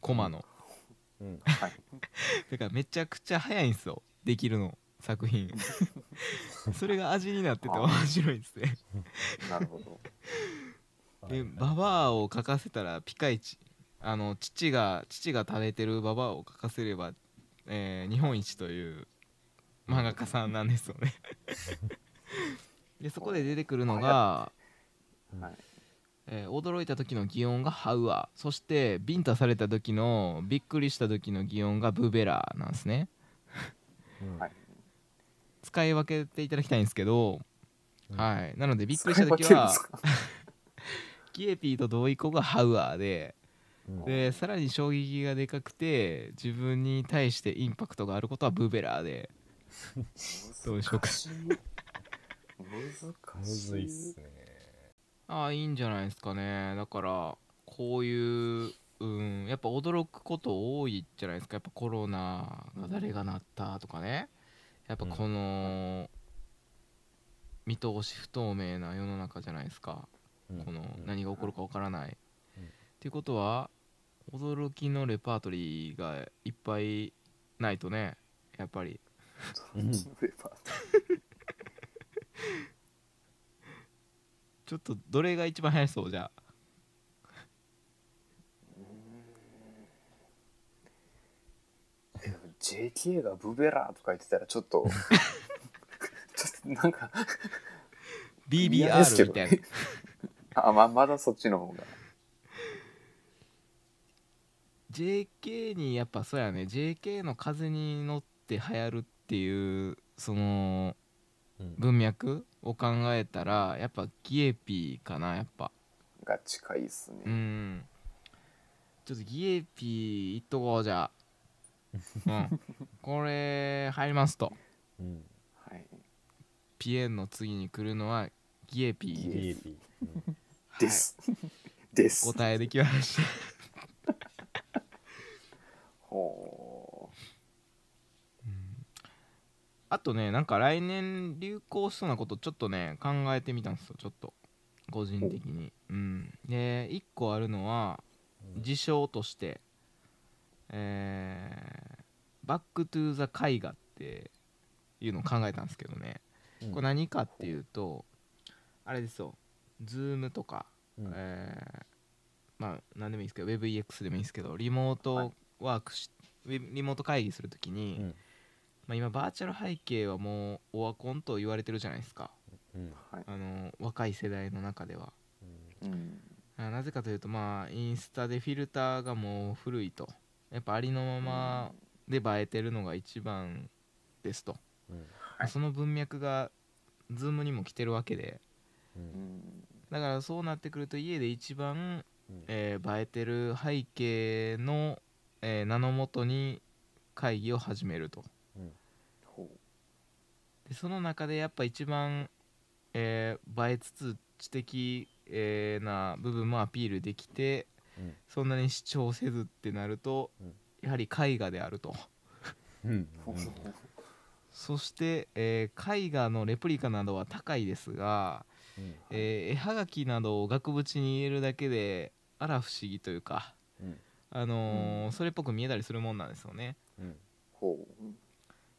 コマの。うん。*laughs* はい。だからめちゃくちゃ早いんですよ。できるの。作品。*laughs* それが味になってて面白いですね。なるほど。*laughs* でババアを描かせたらピカイチ。あの父が父が食べてるババアを描かせれば、えー日本一という漫画家さんなんですよねでそこで出てくるのが、はい。えー驚いた時の擬音がハウアそしてビンタされた時のびっくりした時の擬音がブベラなんですね。うん。はい。使い分けていただきたいんですけど、うん。はい。なのでびっくりした時は使い分けるんですか？ギエピーと同意語がハウアーでうん。でさらに衝撃がでかくて自分に対してインパクトがあることはブーベラーで。*laughs* どうでしょうか？難しい。ずいっすねああいいんじゃないですかね。だからこういううんやっぱ驚くこと多いじゃないですか。やっぱコロナが誰がなったとかね。やっぱこの見通し不透明な世の中じゃないですか。うん。このうん。何が起こるかわからない。うん。っていうことは驚きのレパートリーがいっぱいないとね。やっぱり *laughs* ちょっとどれが一番流行りそう？じゃあ。えでも JK がブベラーとか言ってたらちょっとちょっとなんか嫌ですけ BBR みどたいな。ね。あままだそっちの方が。JK にやっぱそうやね。JK の風に乗って流行るっていうそのうん文脈を考えたらやっぱギエピーかなやっぱ。が近いっすね、うん。ちょっとギエピーいっとこうじゃあ。*laughs* うん。これ入りますと。うん。はい、ピエンの次に来るのはギエピー。ギです DAP うん。です、です。答えできました。ほあとねなんか来年流行しそうなことちょっとね考えてみたんですよちょっと。個人的に。うん。で1個あるのはうん。事象として。えーバックトゥーザ絵画っていうのを考えたんですけどね。うん。これ何かっていうとあれですよ。ズームとかうん。えーまあ何でもいいですけど WebEX でもいいですけどリモートワークし、ウェブリモート会議するときに、うんまあ、今バーチャル背景はもうオワコンと言われてるじゃないですか。うん。あの若い世代の中では。うん。あなぜかというとまあインスタでフィルターがもう古いと。やっぱありのままで映えてるのが一番ですと、うん。まあその文脈がズームにも来てるわけで。ううん。んだからそうなってくると家で一番うん。えー映えてる背景の、えー名のもとに会議を始めると。ほでその中でやっぱ一番、えー映えつつ知的、えーな部分もアピールできてうん。そんなに主張せずってなると、うん。やはり絵画であると。うん。うほうほうそして、えー絵画のレプリカなどは高いですが、うん。えー絵はがきなどを額縁に入れるだけであら不思議というか、うん。あのーうん。それっぽく見えたりするもんなんですよね。うん。ほ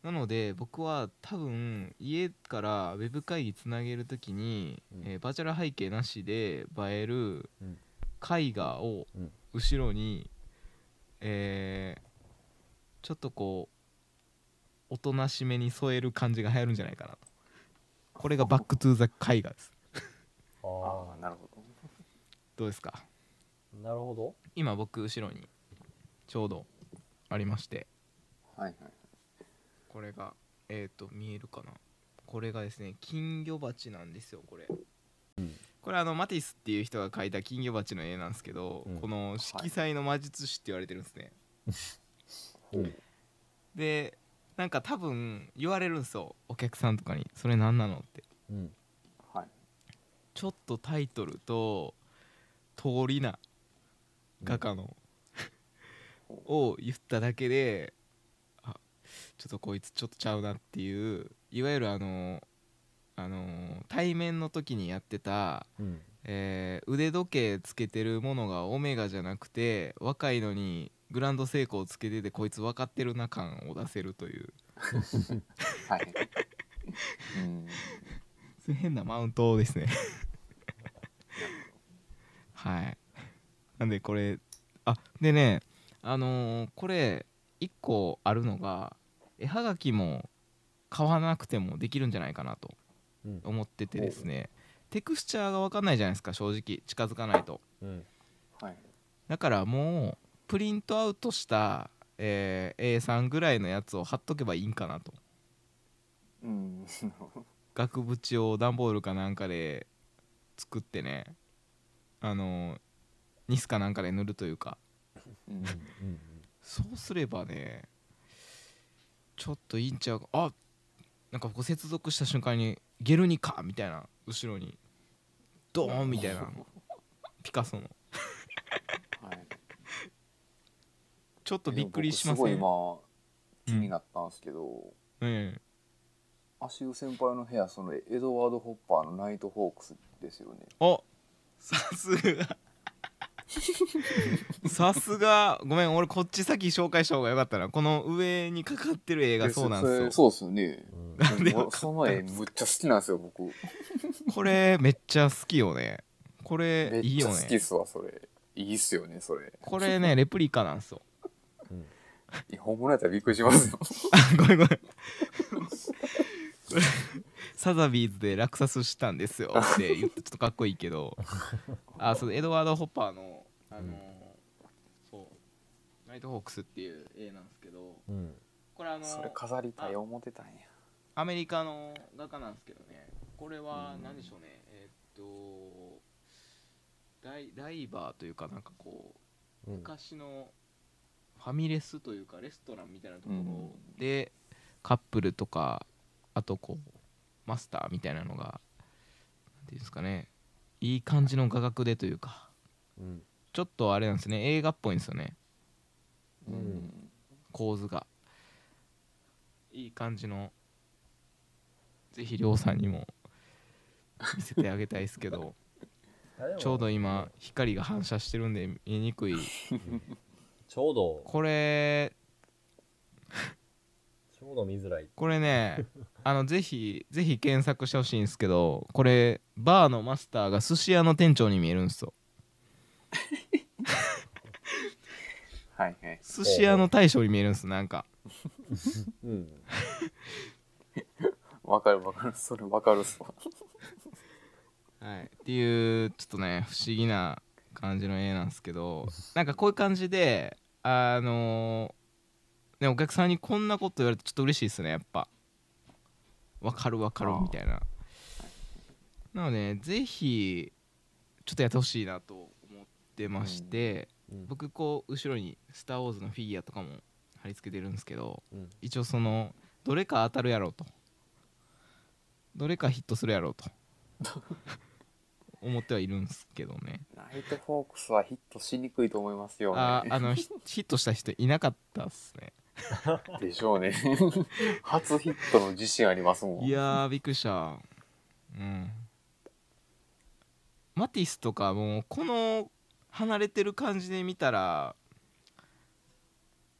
なので僕は多分家からウェブ会議つなげるときに、うん。えーバーチャル背景なしで映えるうん。絵画をうん。後ろに、えーちょっとこうおとなしめに添える感じが流行るんじゃないかなと。これが back to the 絵画です。*laughs* あああなるほど。どうですか？あなるほど。今僕後ろにちょうどありまして。はいはいこれがえっ、と見えるかな。これがですね金魚鉢なんですよこれ、うん。これあのマティスっていう人が描いた金魚鉢の絵なんですけど、うん。この色彩の魔術師って言われてるんですね、う。んでなんか多分言われるんですよお客さんとかに「それ何なの?」って。うん。はい。ちょっとタイトルと通りな画家の、を言っただけであちょっとこいつちょっとちゃうなっていういわゆるあのあの対面の時にやってた、うん。えー腕時計つけてるものがオメガじゃなくて若いのにグランドセイコーつけててこいつ分かってるな感を出せるという。はい。うん。変なマウントですね。はい。なんでこれあでねあのーこれ1個あるのが絵はがきも買わなくてもできるんじゃないかなとうん。思っててですね。テクスチャーが分かんないじゃないですか正直。近づかないと。うん。はい。だからもうプリントアウトした、えー A3 ぐらいのやつを貼っとけばいいんかなと。うん。額縁を段ボールかなんかで作ってね。あのニスかなんかで塗るというか。うんうん。そうすればねちょっといいんちゃうか？あなんかこう接続した瞬間に「ゲルニカ!」みたいな後ろにドーンみたいなピカソの。はいちょっとびっくりしません？僕すごい今気になったんですけど、うん。足湯先輩の部屋そのエドワード・ホッパーのナイト・ホークスですよね。おさすが *laughs* さすが。ごめん俺こっち先紹介した方がよかったな。この上にかかってる映画そうなんですよ。そうですよね。うん。でその絵むっちゃ好きなんですよ僕。これめっちゃ好きよね。これいいよちゃ好きっねすわそれ。いいっすよねそれ。これねレプリカなんですよ。いや本物やったらびっくりしますよ。あ *laughs* ごめんごめん。これサザビーズで落札したんですよって言ってちょっとかっこいいけど。あそうエドワード・ホッパーのあのーそう。ナイトホークスっていう絵なんですけどうん。これあのそれ飾りたい思ってたんや。アメリカの画家なんですけどね。これは何でしょうね、えーっとダイダイバーというかなんかこううん。昔のファミレスというかレストランみたいなところうん。でカップルとかあとこうマスターみたいなのがなんていうんですかね。いい感じの画角でというか。うんちょっとあれなんですね。映画っぽいんですよね。ううん。ん構図が。いい感じの。ぜひりょうさんにも。見せてあげたいですけど。ちょうど今光が反射してるんで見えにくい。*laughs* ちょうど。これ。ちょうど見づらい。これねあのぜひぜひ検索してほしいんですけどこれバーのマスターが寿司屋の店長に見えるんですよはいはい。寿司屋の大将に見えるんですなんか。うん。わかるわかる。それわかるっすわ。はい、っていうちょっとね不思議な感じの絵なんですけどなんかこういう感じであのねお客さんにこんなこと言われてちょっと嬉しいですねやっぱ。わかるわかるみたいな。なのでねぜひちょっとやってほしいなと思ってまして、うん。僕こう後ろに「スター・ウォーズ」のフィギュアとかも貼り付けてるんですけどうん。一応そのどれか当たるやろうと。どれかヒットするやろうと。*laughs* 思ってはいるんですけどね。ナイトフォークスはヒットしにくいと思いますよね。ああのヒ *laughs* ヒットした人いなかったっすね。*laughs* でしょうね。初ヒットの自信ありますもん。いやーびっくりした。うん。マティスとかもうこの離れてる感じで見たら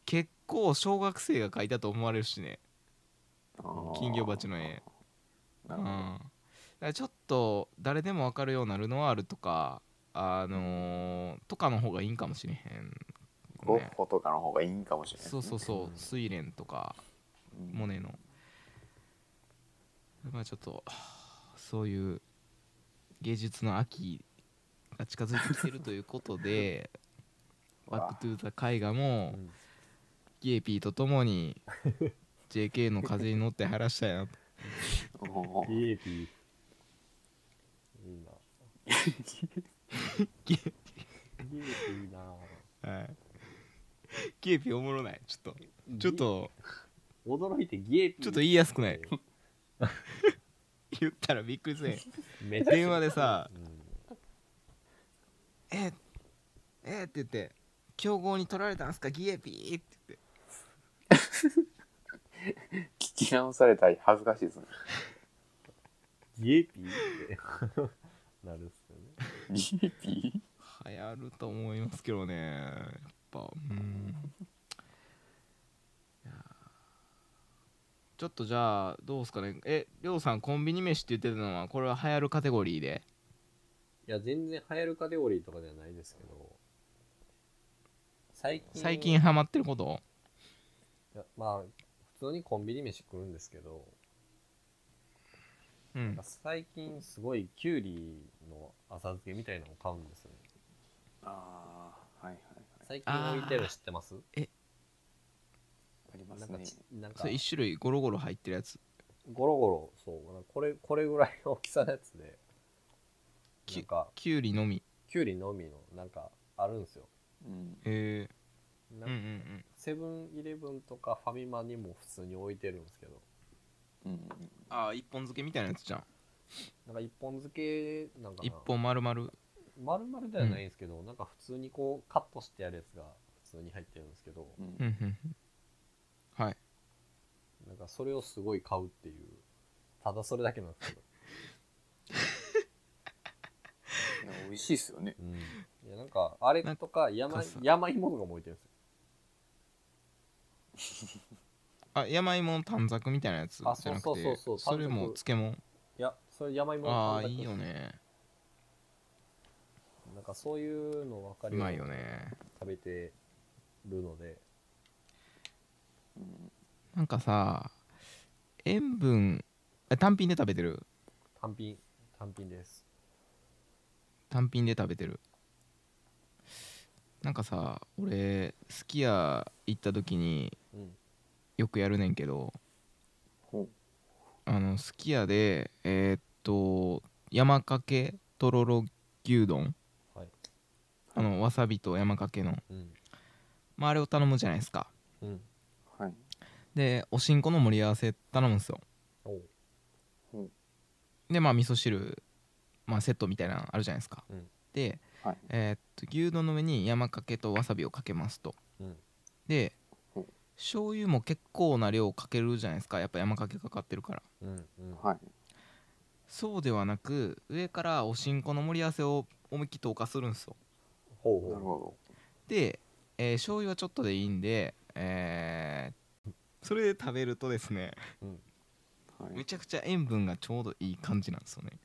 結構小学生が描いたと思われるしね。金魚鉢の絵。うん、ちょっと誰でも分かるようなルノワールとかあのーとかの方がいいんかもしれへん、ゴッホとかの方がいいんかもしれないそうそうそう。うん。睡蓮とかうん。モネの。まあちょっとそういう芸術の秋が近づいてきてるということで「バック・トゥ・ザ・絵画」もうん。ギエピーとともに JK の風に乗って晴らしたいなと。おー。PAP いいいいな。はい。ギエピーおもろない？ちょっと。ちょっと。驚いてゲーピー。ちょっと言いやすくない？*laughs* 言ったらびっくりせんめっちゃ電話でさうん「ええって言って「競合に取られたんすか？ギエピー」って言って。聞き直されたい恥ずかしいですね。ゲーピーって。*laughs* なるっすよね。ギーピ流行ると思いますけどね。やっぱうん。ちょっとじゃあどうすかね。えりょうさんコンビニ飯って言ってたのはこれは流行るカテゴリーで？いや全然流行るカテゴリーとかではないですけど最近最近ハマってること？いやまあ普通にコンビニ飯食うんですけどうん。最近すごいキュウリの浅漬けみたいなのを買うんですよね。ああはいはいはい。最近置いてるの知ってます？ありますね。なんかちなんかそれ1種類ゴロゴロ入ってるやつ。ゴロゴロそう。なんかこれこれぐらいの大きさのやつで。きなんか。きゅうりのみ。キュウリのみのなんかあるんですよ。うん。え。うんうんうん。セブンイレブンとかファミマにも普通に置いてるんですけど。うん。ああ一本漬けみたいなやつじゃん。なんか一本漬けなんかな。一本丸々。丸々ではないんですけど、なんか普通にこうカットしてあるやつが普通に入ってるんですけど、うん。うんうんうん。はい。なんかそれをすごい買うっていう。ただそれだけなんですけど、*laughs* *laughs* 美味しいっすよね。うん、いやなんかあれとか山山芋とかも置いてるんですよ。*laughs* あ山芋の短冊みたいなやつじゃあそうなくてそうそうそうそれも漬物？いやそれ山芋のああ短冊。いいよね。なんかそういうの分かうりまいよね。食べてるので。うんなんかさ塩分え単品で食べてる？単品単品です単品で食べてる。なんかさ俺すき家行った時にうん。よくやるねんけどほう。あのすき家でえーっと山かけとろろ牛丼。はい。あのわさびと山かけの、うん。まあ、あれを頼むじゃないですか。うん。はい。でおしんこの盛り合わせ頼むんですよ。でまあ味噌汁、まあ、セットみたいなのあるじゃないですか、うん。で、はい。えーっと牛丼の上に山かけとわさびをかけますと。うん。で醤油も結構な量かけるじゃないですか。やっぱ山かけかかってるから。うんうん。はい。そうではなく上からおしんこの盛り合わせを思いっきり投下するんですよ。ほうほなるほで、えー醤油はちょっとでいいんで、えーそれで食べるとですねううん。どはい。めちゃくちゃ塩分がちょうどいい感じなんですよね。お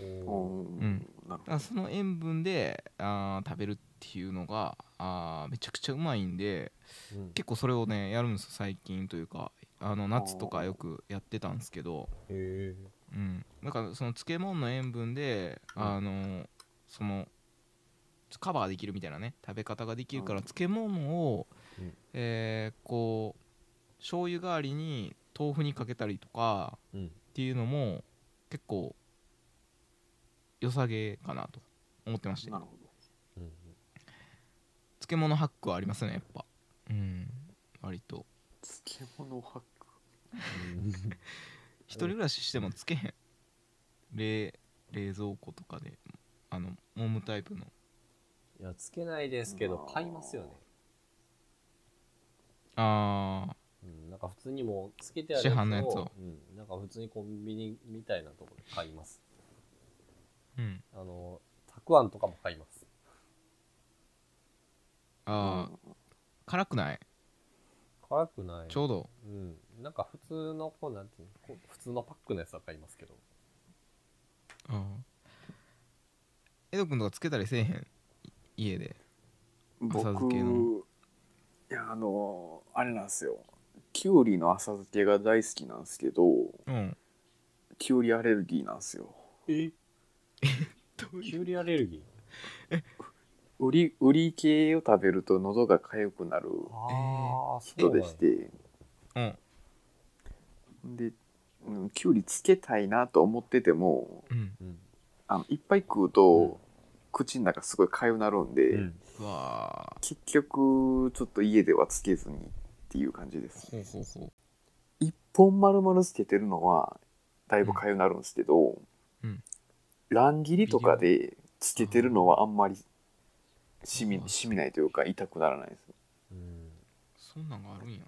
ううんうん。なるほだからその塩分であー食べるっていうのがあーめちゃくちゃうまいんでうん。結構それをねやるんですよ最近というか。あの夏とかよくやってたんですけど、へえうん、だからその漬物の塩分で、うん。あのそのカバーできるみたいなね食べ方ができるからうん漬物を、うん。えーこう醤油代わりに豆腐にかけたりとかうん。っていうのも結構良さげかなと思ってまして。どなるほうん漬物ハックはありますねやっぱ。うん割と。ど漬物ハック。うん一人暮らししてもつけへん。冷冷蔵庫とかであの揉むタイプの。いやつけないですけど買いますよね。ああうん、なんか普通にもうつけてある市販のやつを。うん、なんか普通にコンビニみたいなところで買いますうん。あのたくあんとかも買います。あー辛くない？辛くない。ちょうど。うん。なんか普通のこうなんていうのこう普通のパックのやつは買いますけど。あーエド君とかつけたりせえへん？い家で。僕浅漬けの。いやあのあれなんですよ。きゅうりの浅漬けが大好きなんですけどうん。きゅうりアレルギーなんですよ。え？どうキュウリアレルギー？ウリウリ系を食べると喉が痒くなる。ああ、そ人うでして。うんで、うん、きゅうりつけたいなと思っててもうん。うん。あのいっぱい食うと、うん。口の中すごい痒なるんで、うん。うわ結局ちょっと家ではつけずにっていう感じです。ーほうほうほ一本丸々つけてるのはだいぶ痒なるんですけど、うん乱切りとかでつけてるのはあんまりしみしみないというか痛くならないですうん。そんなんがあるんや。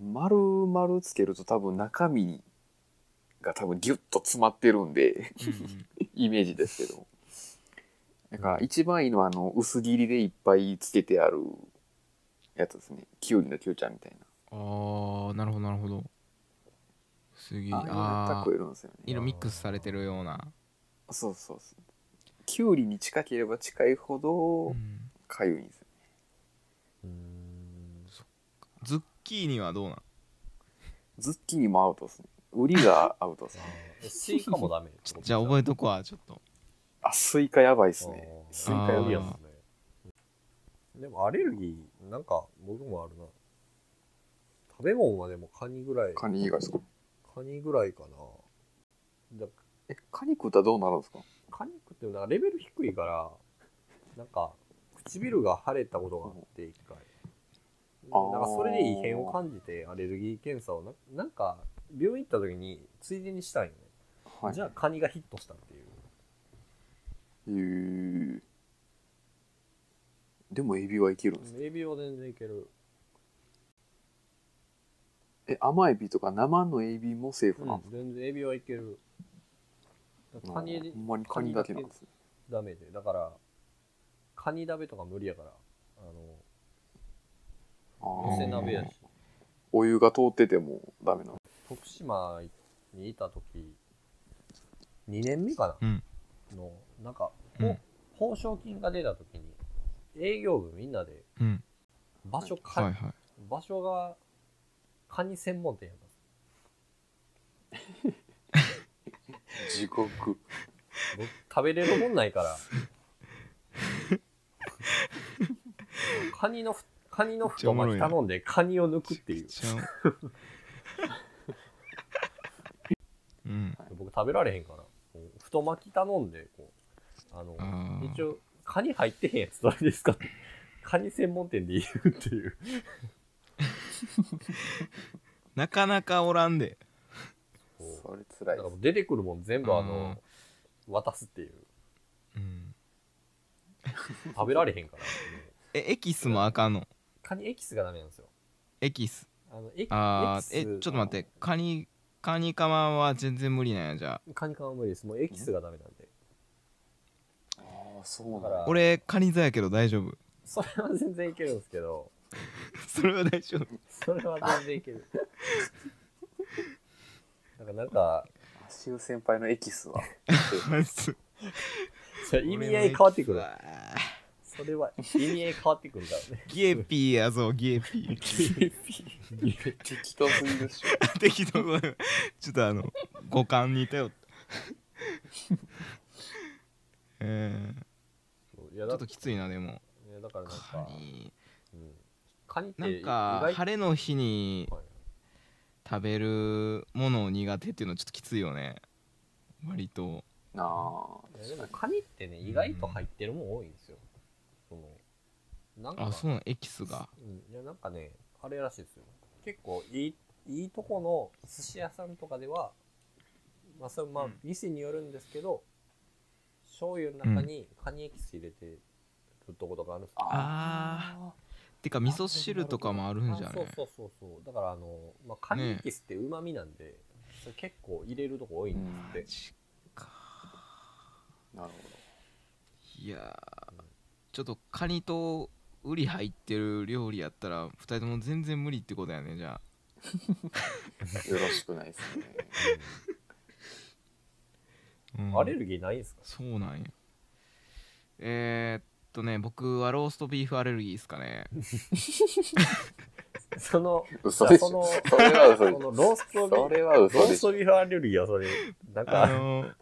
丸々つけると多分中身が多分ギュッと詰まってるんでうんイメージですけど。だから一番いいのはあの薄切りでいっぱいつけてあるやつですね。きゅうりのきゅうちゃんみたいうんああなるほどなるほど。すげえなああね色ミックスされてるようなそうそうそう。きゅうりに近ければ近いほどうん。かゆいんですようん。ズッキーニはどうなん？ズッキーニもアウトですね。ウリがアウトですね。えスイカもダメ。じゃあ覚えとこわちょっと。あスイカやばいですね。あー。スイカやばいいやつね。でもアレルギー、なんか僕もあるな。食べ物はでもカニぐらい。カニ以外ですか？カニぐらいかな。だえカニ食ったらどうなるんですか？カニ食ってもなんかレベル低いから、なんか唇が腫れたことがあって一回。あーなんかそれで異変を感じてアレルギー検査をななんか病院行った時についでにしたんよね、はい。じゃあカニがヒットしたっていう。へー。でもエビはいけるんですねエビは全然いける、え甘エビとか生のエビもセーフなんですか、全然エビはいけるカニほんまにカニだけなんですねダメで。だからカニ鍋とか無理やから。ああの寄せ鍋やーし。お湯が通っててもダメなの。徳島にいた時2年目かな、うん。のなんか、うん。ほ報奨金が出た時に営業部みんなでうん。場所か、はいはい。場所がカニ専門店やったんです地獄。僕食べれるもんないから。カニのふカニの太巻き頼んでカニを抜くっていう。ううん。僕食べられへんから。こう太巻き頼んでこうあのあー。一応カニ入ってへんやつどれですか？ってカニ専門店で言うっていう。*laughs* なかなかおらんでこうそれつらいだからもう出てくるもん全部あの渡すっていう。うん。食べられへんからもう。*laughs* えエキスもあかんの？カニエキスがダメなんですよ。エキス？あのエキあエキスーえちょっと待って。カニカニカマは全然無理なんやじゃあ。カニカマは無理です。もうエキスがダメなんで。ああそうなんだからだ俺カニ座やけど大丈夫。それは全然いけるんですけど。*laughs* それは大丈夫。それは全然いけるだからなんかシウ先輩のエキスは。*laughs* それ意味合い変わってくる。それは意味合い変わってくるからね。ーギエピーやぞギエピー。適当すぎるっしょ。*laughs* 適当ちょっとあの五感に頼った *laughs* えいやだー、ちょっときついなでも。いやだからなんカか、ニ。うん、カニってなん意か外晴れの日にはい食べるものを苦手っていうのはちょっときついよね。割と。なあいやでもカニってね意外と入ってるもん多いんですよ、そのなんか。あそうなんエキスが。うん、いやなんかねあれらしいですよ。結構いいいいとこの寿司屋さんとかではまあそれまあうん。店によるんですけど、醤油の中にカニエキス入れてるとことかあるんですよ。あてか味噌汁とかもあるんじゃあねそうそうそうそう。だからあの、まあ、カニエキスってうまみなんで、それ結構入れるとこ多いんですって、なるほいやーちょっとカニとウリ入ってる料理やったら2人とも全然無理ってことやねじゃど *laughs* よろしくないですね。あ、うん。アレルギーないんですか？そうなんやえー、っとね僕はローストビーフアレルギーですかね。*laughs* その、嘘でしょ。その、それは嘘そのローストビそれはローストビーフアレルギーはそれ、なんあか、のー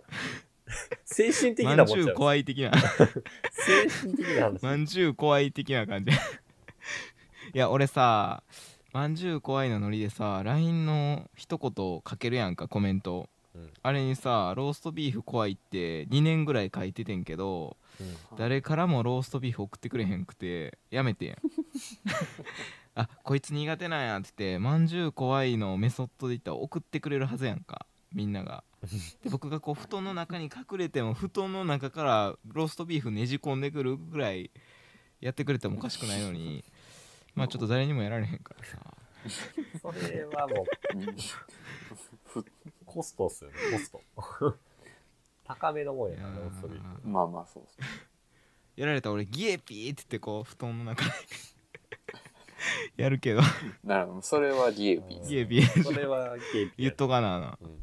精神的まなんもんちゃう。じゅう怖い的な。精神的な話。まんじゅう怖い的な感じ。いや俺さまんじゅう怖いのノリでさ LINE の一言かけるやんかコメント、うん。あれにさローストビーフ怖いって2年ぐらい書いててんけどうん。誰からもローストビーフ送ってくれへんくてやめてん。*laughs* あこいつ苦手なんやって言ってまんじゅう怖いのメソッドで言ったら送ってくれるはずやんか。みんなが。で僕がこう布団の中に隠れても布団の中からローストビーフねじ込んでくるぐらいやってくれてもおかしくないのにまあちょっと誰にもやられへんからさ。それはもう、うん。ふ *laughs* コストっすよね、コスト。*laughs* 高めのもんやな、ロー。ストビーフ。まあまあそうそうやられたら俺ギエピーって言ってこう布団の中で *laughs* やるけど。なるほどそれはギエビーギエピー。それはケーキ言っとかなあなうん。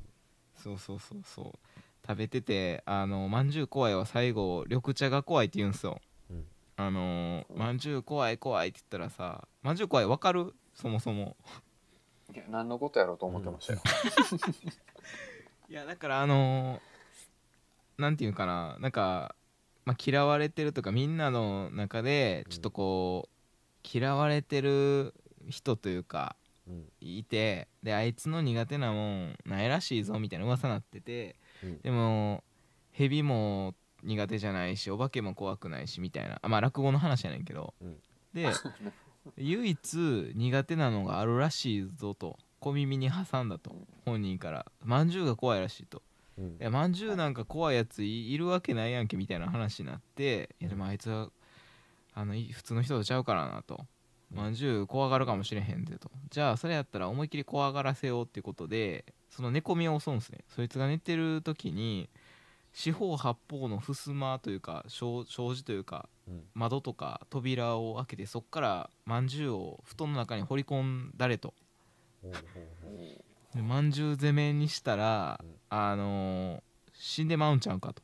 そうそうそうそう。食べててあのまんじゅう怖いは最後緑茶が怖いって言うんすよ。うん。あのーまんじゅう怖い怖いって言ったらさまんじゅう怖いわかる？そもそも。いや何のことやろうと思ってましたよ、いやだからあのーなんていうかななんか、まあ、嫌われてるとかみんなの中でちょっとこう、嫌われてる人というかうん。いてであいつの苦手なもんないらしいぞみたいな噂なっててうん。でもヘビも苦手じゃないしお化けも怖くないしみたいなあまあ落語の話やねんけど、うん。で *laughs* 唯一苦手なのがあるらしいぞと小耳に挟んだと本人から。まんじゅうが怖いらしいと。うん。いやまんじゅうなんか怖いやついいるわけないやんけみたいな話になっていやでもあいつはあのい普通の人とちゃうからなと。まんじゅう怖がるかもしれへんでと。じゃあそれやったら思いっきり怖がらせようっていうことでその寝込みを襲うんですね。そいつが寝てる時に四方八方の襖というか障障子というかうん。窓とか扉を開けてそっからまんじゅうを布団の中に掘り込んだれとでまんじゅう攻めにしたら、うん。あのー死んでまうんちゃうかと。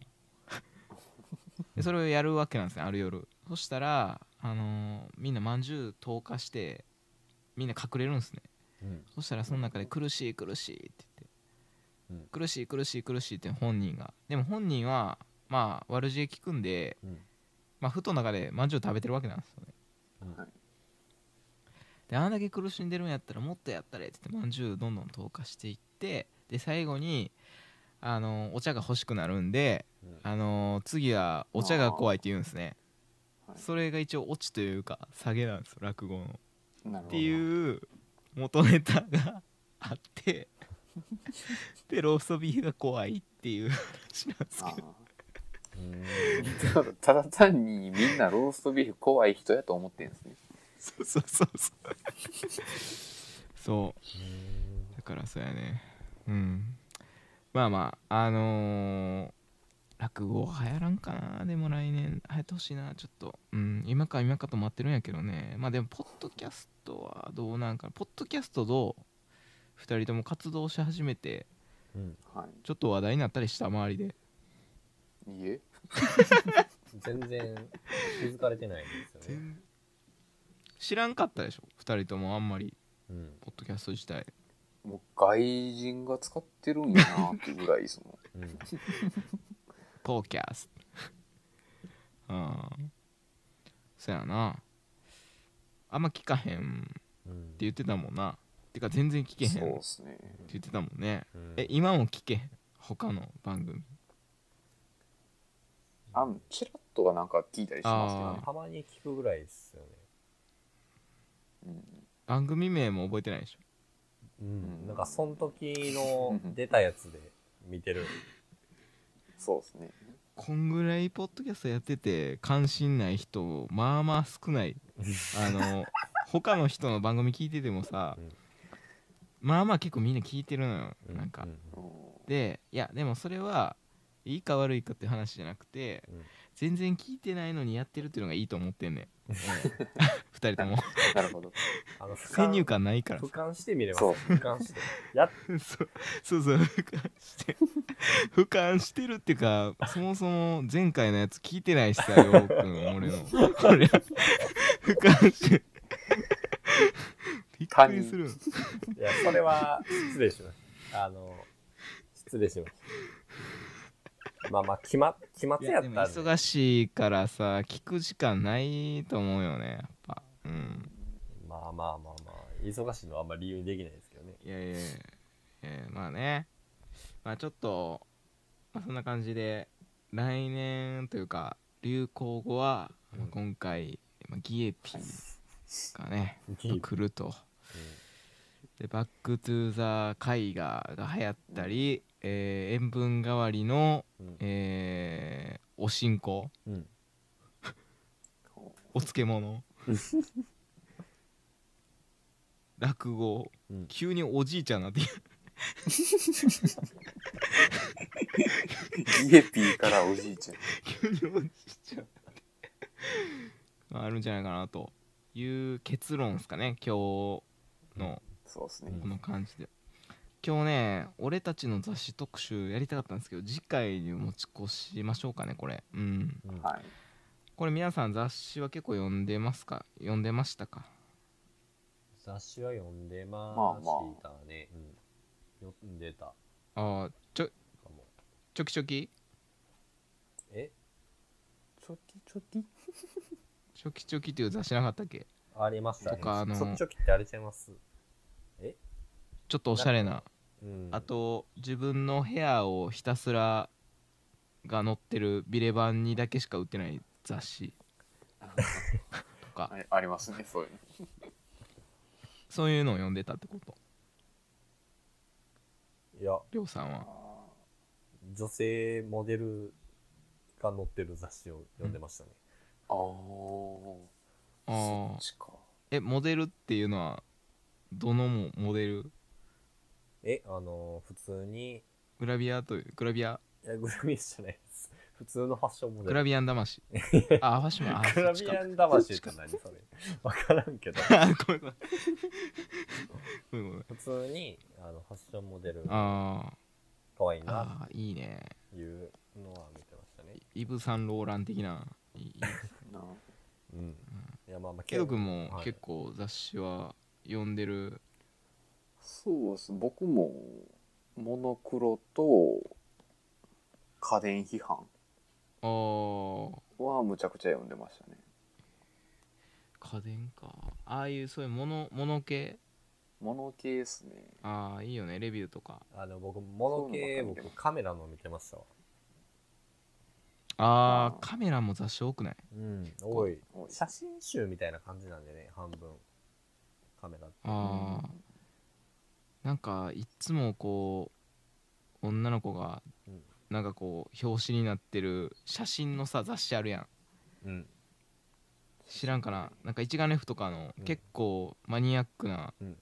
*laughs* でそれをやるわけなんですねある夜。そしたら、あのーみんなまんじゅう投下してみんな隠れるんですね。うん。そしたらその中で苦しい苦しいって言って、うん。苦しい苦しい苦しいって本人が。でも本人はまあ悪知恵聞くんで、うん。まあ、布団の中でまんじゅう食べてるわけなんですよね。うん。はいであんだけ苦しんでるんやったらもっとやったれって言ってまんじゅうどんどん投下していってで最後にあのお茶が欲しくなるんでうん。あの次はお茶が怖いって言うんですね。はいそれが一応オチというか下げなんですよ落語の。っていう元ネタが *laughs* あってでローストビーフが怖いっていう話なんですあけどただ単にみんなローストビーフ怖い人やと思ってんですねそうそうそうそう。そう。だからそうやね。うん。まあまああのー落語流行らんかな。でも来年流行ってほしいなちょっと。うん。今か今かと待ってるんやけどね。まあでもポッドキャストはどうなんかな。ポッドキャストと2人とも活動し始めてうん。はちょっと話題になったりした周りで。いいえ。*laughs* *laughs* 全然気づかれてないですよね。知らんかったでしょ？2人ともあんまり。うん。ポッドキャスト自体。もう外人が使ってるんやなっていうぐらいその。うん。ポーキャスト。うん。そやな。あんま聞かへんってうん。言ってたもんな。てか全然聞けへんってそうですね。言ってたもんね。うん。え今も聞けへん？他の番組。あんチラッとはなんか聞いたりしますけどね。たまに聞くぐらいですよね。うん番組名も覚えてないでしょ。うん、なんかその時の出たやつで見てる。*laughs* そうですね。こんぐらいポッドキャストやってて関心ない人まあまあ少ない。*laughs* あの他の人の番組聞いててもさ、うん。まあまあ結構みんな聞いてるのよ、うなんか。ううん。でいやでもそれはいいか悪いかって話じゃなくて、うん全然聞いてないのにやってるっていうのがいいと思ってんねん。*laughs* 二人とも。なるほど。あの俯先入瞰観ないから。俯瞰してみればそう。俯瞰して。やっ *laughs* そう。そうそう俯瞰して。俯瞰してるっていうかそもそも前回のやつ聞いてないしさようくん俺の。俺俯瞰して。びっくりするんいや、それは失礼しました。あの、失礼しました。まあまあ、期末、期い末やったんで。忙しいからさ聞く時間ないと思うよねやっぱ。うん。まあまあまあまあ、忙しいのはあんまり理由にできないですけどね。いやいやいやいやまあね。まあちょっと、まあ、そんな感じで来年というか流行語は、うん。まあ今回、まあ、ギエピーがねうん来ると。で back to the 絵画が流行ったり、えー塩分代わりの、うん。えーおしんこ。うん。*laughs* お漬物。*laughs* 落語。うん。急におじいちゃんになって。きギエピーからおじいちゃん。*laughs* 急におじいちゃんまああるんじゃないかなという結論ですかね今日の。そうですね。この感じで今日ね俺たちの雑誌特集やりたかったんですけど次回に持ち越しましょうかねこれ。うん。うん。はい。これ皆さん雑誌は結構読んでますか？読んでましたか？雑誌は読んでままあしたね。うん。読んでた。かああちょも。ちょきちょきえ？ちょきちょきちょきちょきっていう雑誌なかったっけ？ありましたね。とかあのちょきちょきってあれちゃいます？ちょっとおしゃれなうん。あと自分の部屋をひたすらが載ってるビレ版にだけしか売ってない雑誌。*laughs* とか。はいありますねそういうの。そういうのを読んでたってこと？いや、りょうさんは？女性モデルが載ってる雑誌を読んでましたね。ああそああっちか。えモデルっていうのはどのもモデル？え、あの、普通に、グラビアというグラビア。いや、グラビアじゃないです。普通のファッションモデル。グラビアン魂。あファッションあグラビアン魂って何それ？わからんけど。あごめんごめん。ごめんごめん。普通にあのファッションモデル。あ可愛いーな。っあーいいね。ていうのは見てましたね。イブ・サンローラン的な。いいなうん。いやまあまあケド君もはい。結構雑誌は読んでるそうです。僕もモノクロと家電批判。あー。はむちゃくちゃ読んでましたね。家電か。ああいうそういうものもの系？モノ系ですね。ああいいよね。レビューとか。あの僕モノ系僕カメラの見てましたわ。ああカメラも雑誌多くない？うん。多い。多い。写真集みたいな感じなんでね半分。カメラって。ああなんかいっつもこう女の子がうんなんかこう表紙になってる写真のさ雑誌あるやん。うん。知らんかな。なんか一眼レフとかのうん。結構マニアックなうん。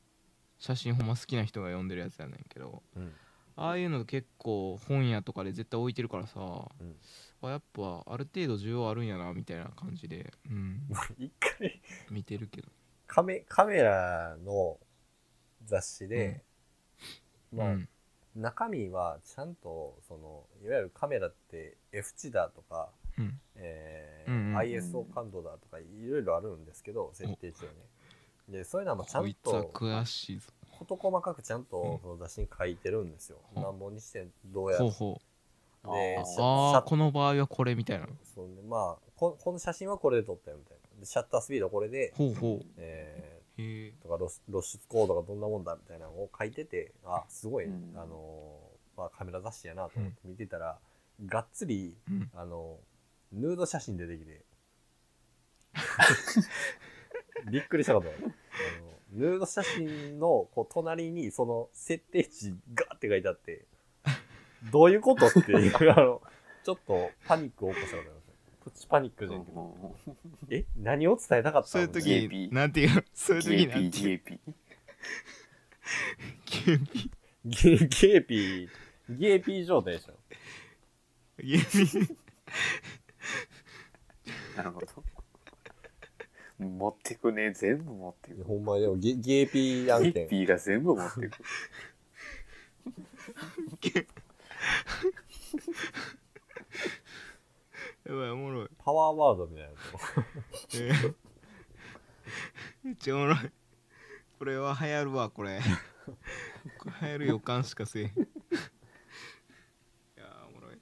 写真ほんま好きな人が読んでるやつやねんけどうん。ああいうの結構本屋とかで絶対置いてるからさ、うん。あやっぱある程度需要あるんやなみたいな感じで、うん、*laughs* 一回。見てるけど。カメカメラの雑誌で、まあ、うん。中身はちゃんとそのいわゆるカメラって F 値だとか、うん。えーうんうん ISO 感度だとかいろいろあるんですけど設定値はね。でそういうのはもうちゃんと詳しいぞ。事細かくちゃんとその雑誌に書いてるんですよ、う。ん何本にしてどうやほうほう。あこの場合はこれみたいな。そうねまあここの写真はこれで撮ったよみたいな。でシャッタースピードこれで、ほうほう。えーとか露出露出コードがどんなもんだみたいなのを書いててあすごい、うん。あのーまあ、カメラ雑誌やなと思って見てたら、がっつりうん。あのヌード写真出てきて *laughs* びっくりしたことある。あのヌード写真のこう隣にその設定値ガーって書いてあってどういうことっていうあのちょっとパニックを起こしたことプチパニックじゃんけど、え？何を伝えたかったそういうの時 GAP なんていうの？そういう時なんていう GAP ゲーピゲゲー。ピー。ゲーピー状態でしょ。ゲーピなるほど。持ってくね全部持ってく。ほんまにでもゲゲーピー案ゲッ件ピーが全部持ってく *laughs* やばいおもろい。パワーワードみたいなやえーめっちゃおもろい。ここれは流行るわこれ。これ流行る予感しかせえへん。いやーおもろい。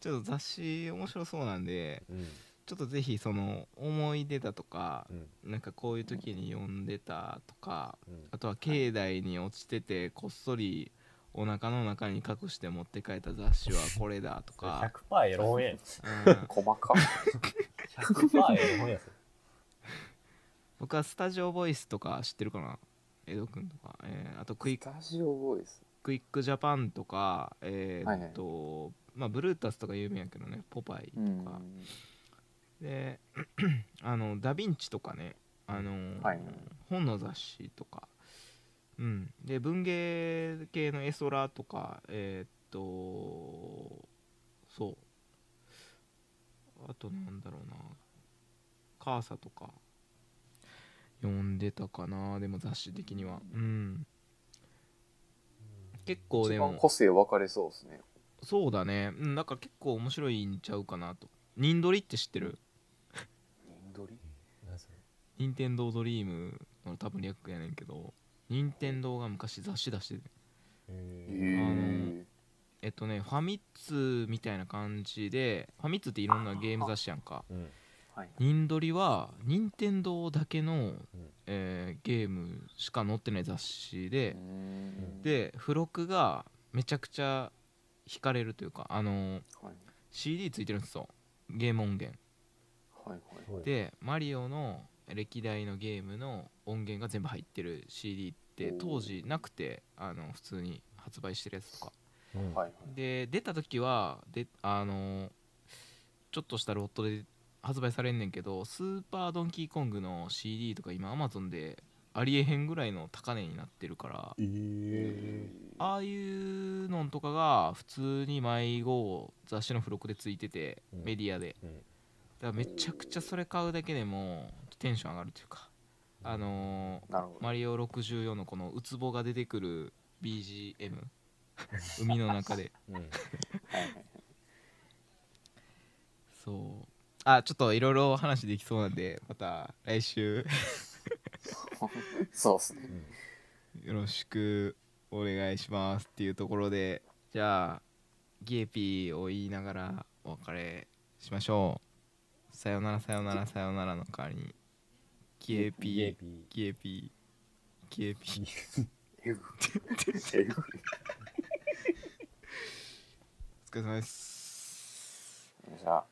ちょっと雑誌面白そうなんでうん。ちょっとぜひその思い出だとかうん。なんかこういう時に読んでたとかうん。あとは境内に落ちててこっそりお腹の中に隠して持って帰った雑誌はこれだとか、100%エロ本やん。うん。細か。100%エロ本やん僕はスタジオボイスとか知ってるかな？江戸くんとか、えーあとクイック。スタジオボイス。クイックジャパンとかえはいはい。ーっと、まあブルータスとか有名やけどね。ポパイとうん。か、で *clears throat* あのダヴィンチとかね。あのーはい。本の雑誌とかうん。で文芸系のエソラとかえーっとそう。あとなんだろうな。カーサとか。読んでたかなでも雑誌的には。うん。結構一でも。番個性分かれそうですね。そうだね。うんだから結構面白いんちゃうかなと。ニンドリって知ってる？ニンドリ？何それ？ニンテンドードリームの多分略やねんけど任天堂が昔雑誌出してて。へえええっとねファミ通みたいな感じでファミ通っていろんなゲーム雑誌やんか。うん。はい。ニンドリは任天堂だけの、えーゲームしか載ってない雑誌で、で付録がめちゃくちゃ惹かれるというかあのーはい CD ついてるんですよ。ゲーム音源。はいはい。でマリオの歴代のゲームの音源が全部入ってる CD って当時なくてあの普通に発売してるやつとか。うん。で出た時はであのちょっとしたロットで発売されんねんけどスーパードンキーコングの CD とか今アマゾンでありえへんぐらいの高値になってるからえああいうのとかが普通に迷子雑誌の付録でついててうん。メディアで。うん。だからめちゃくちゃそれ買うだけでもテンション上がるというかあのーマリオ64のこのウツボが出てくる BGM *laughs* 海の中で。*laughs* うん。そう。あちょっといろいろ話できそうなんでまた来週。*laughs* そうですね。よろしくお願いしますっていうところで。じゃあギエピーを言いながらお別れしましょう。さよならさよならさよならの代わりにギエピーギエピーギエピーえぐえぐお疲れ様です。しゃ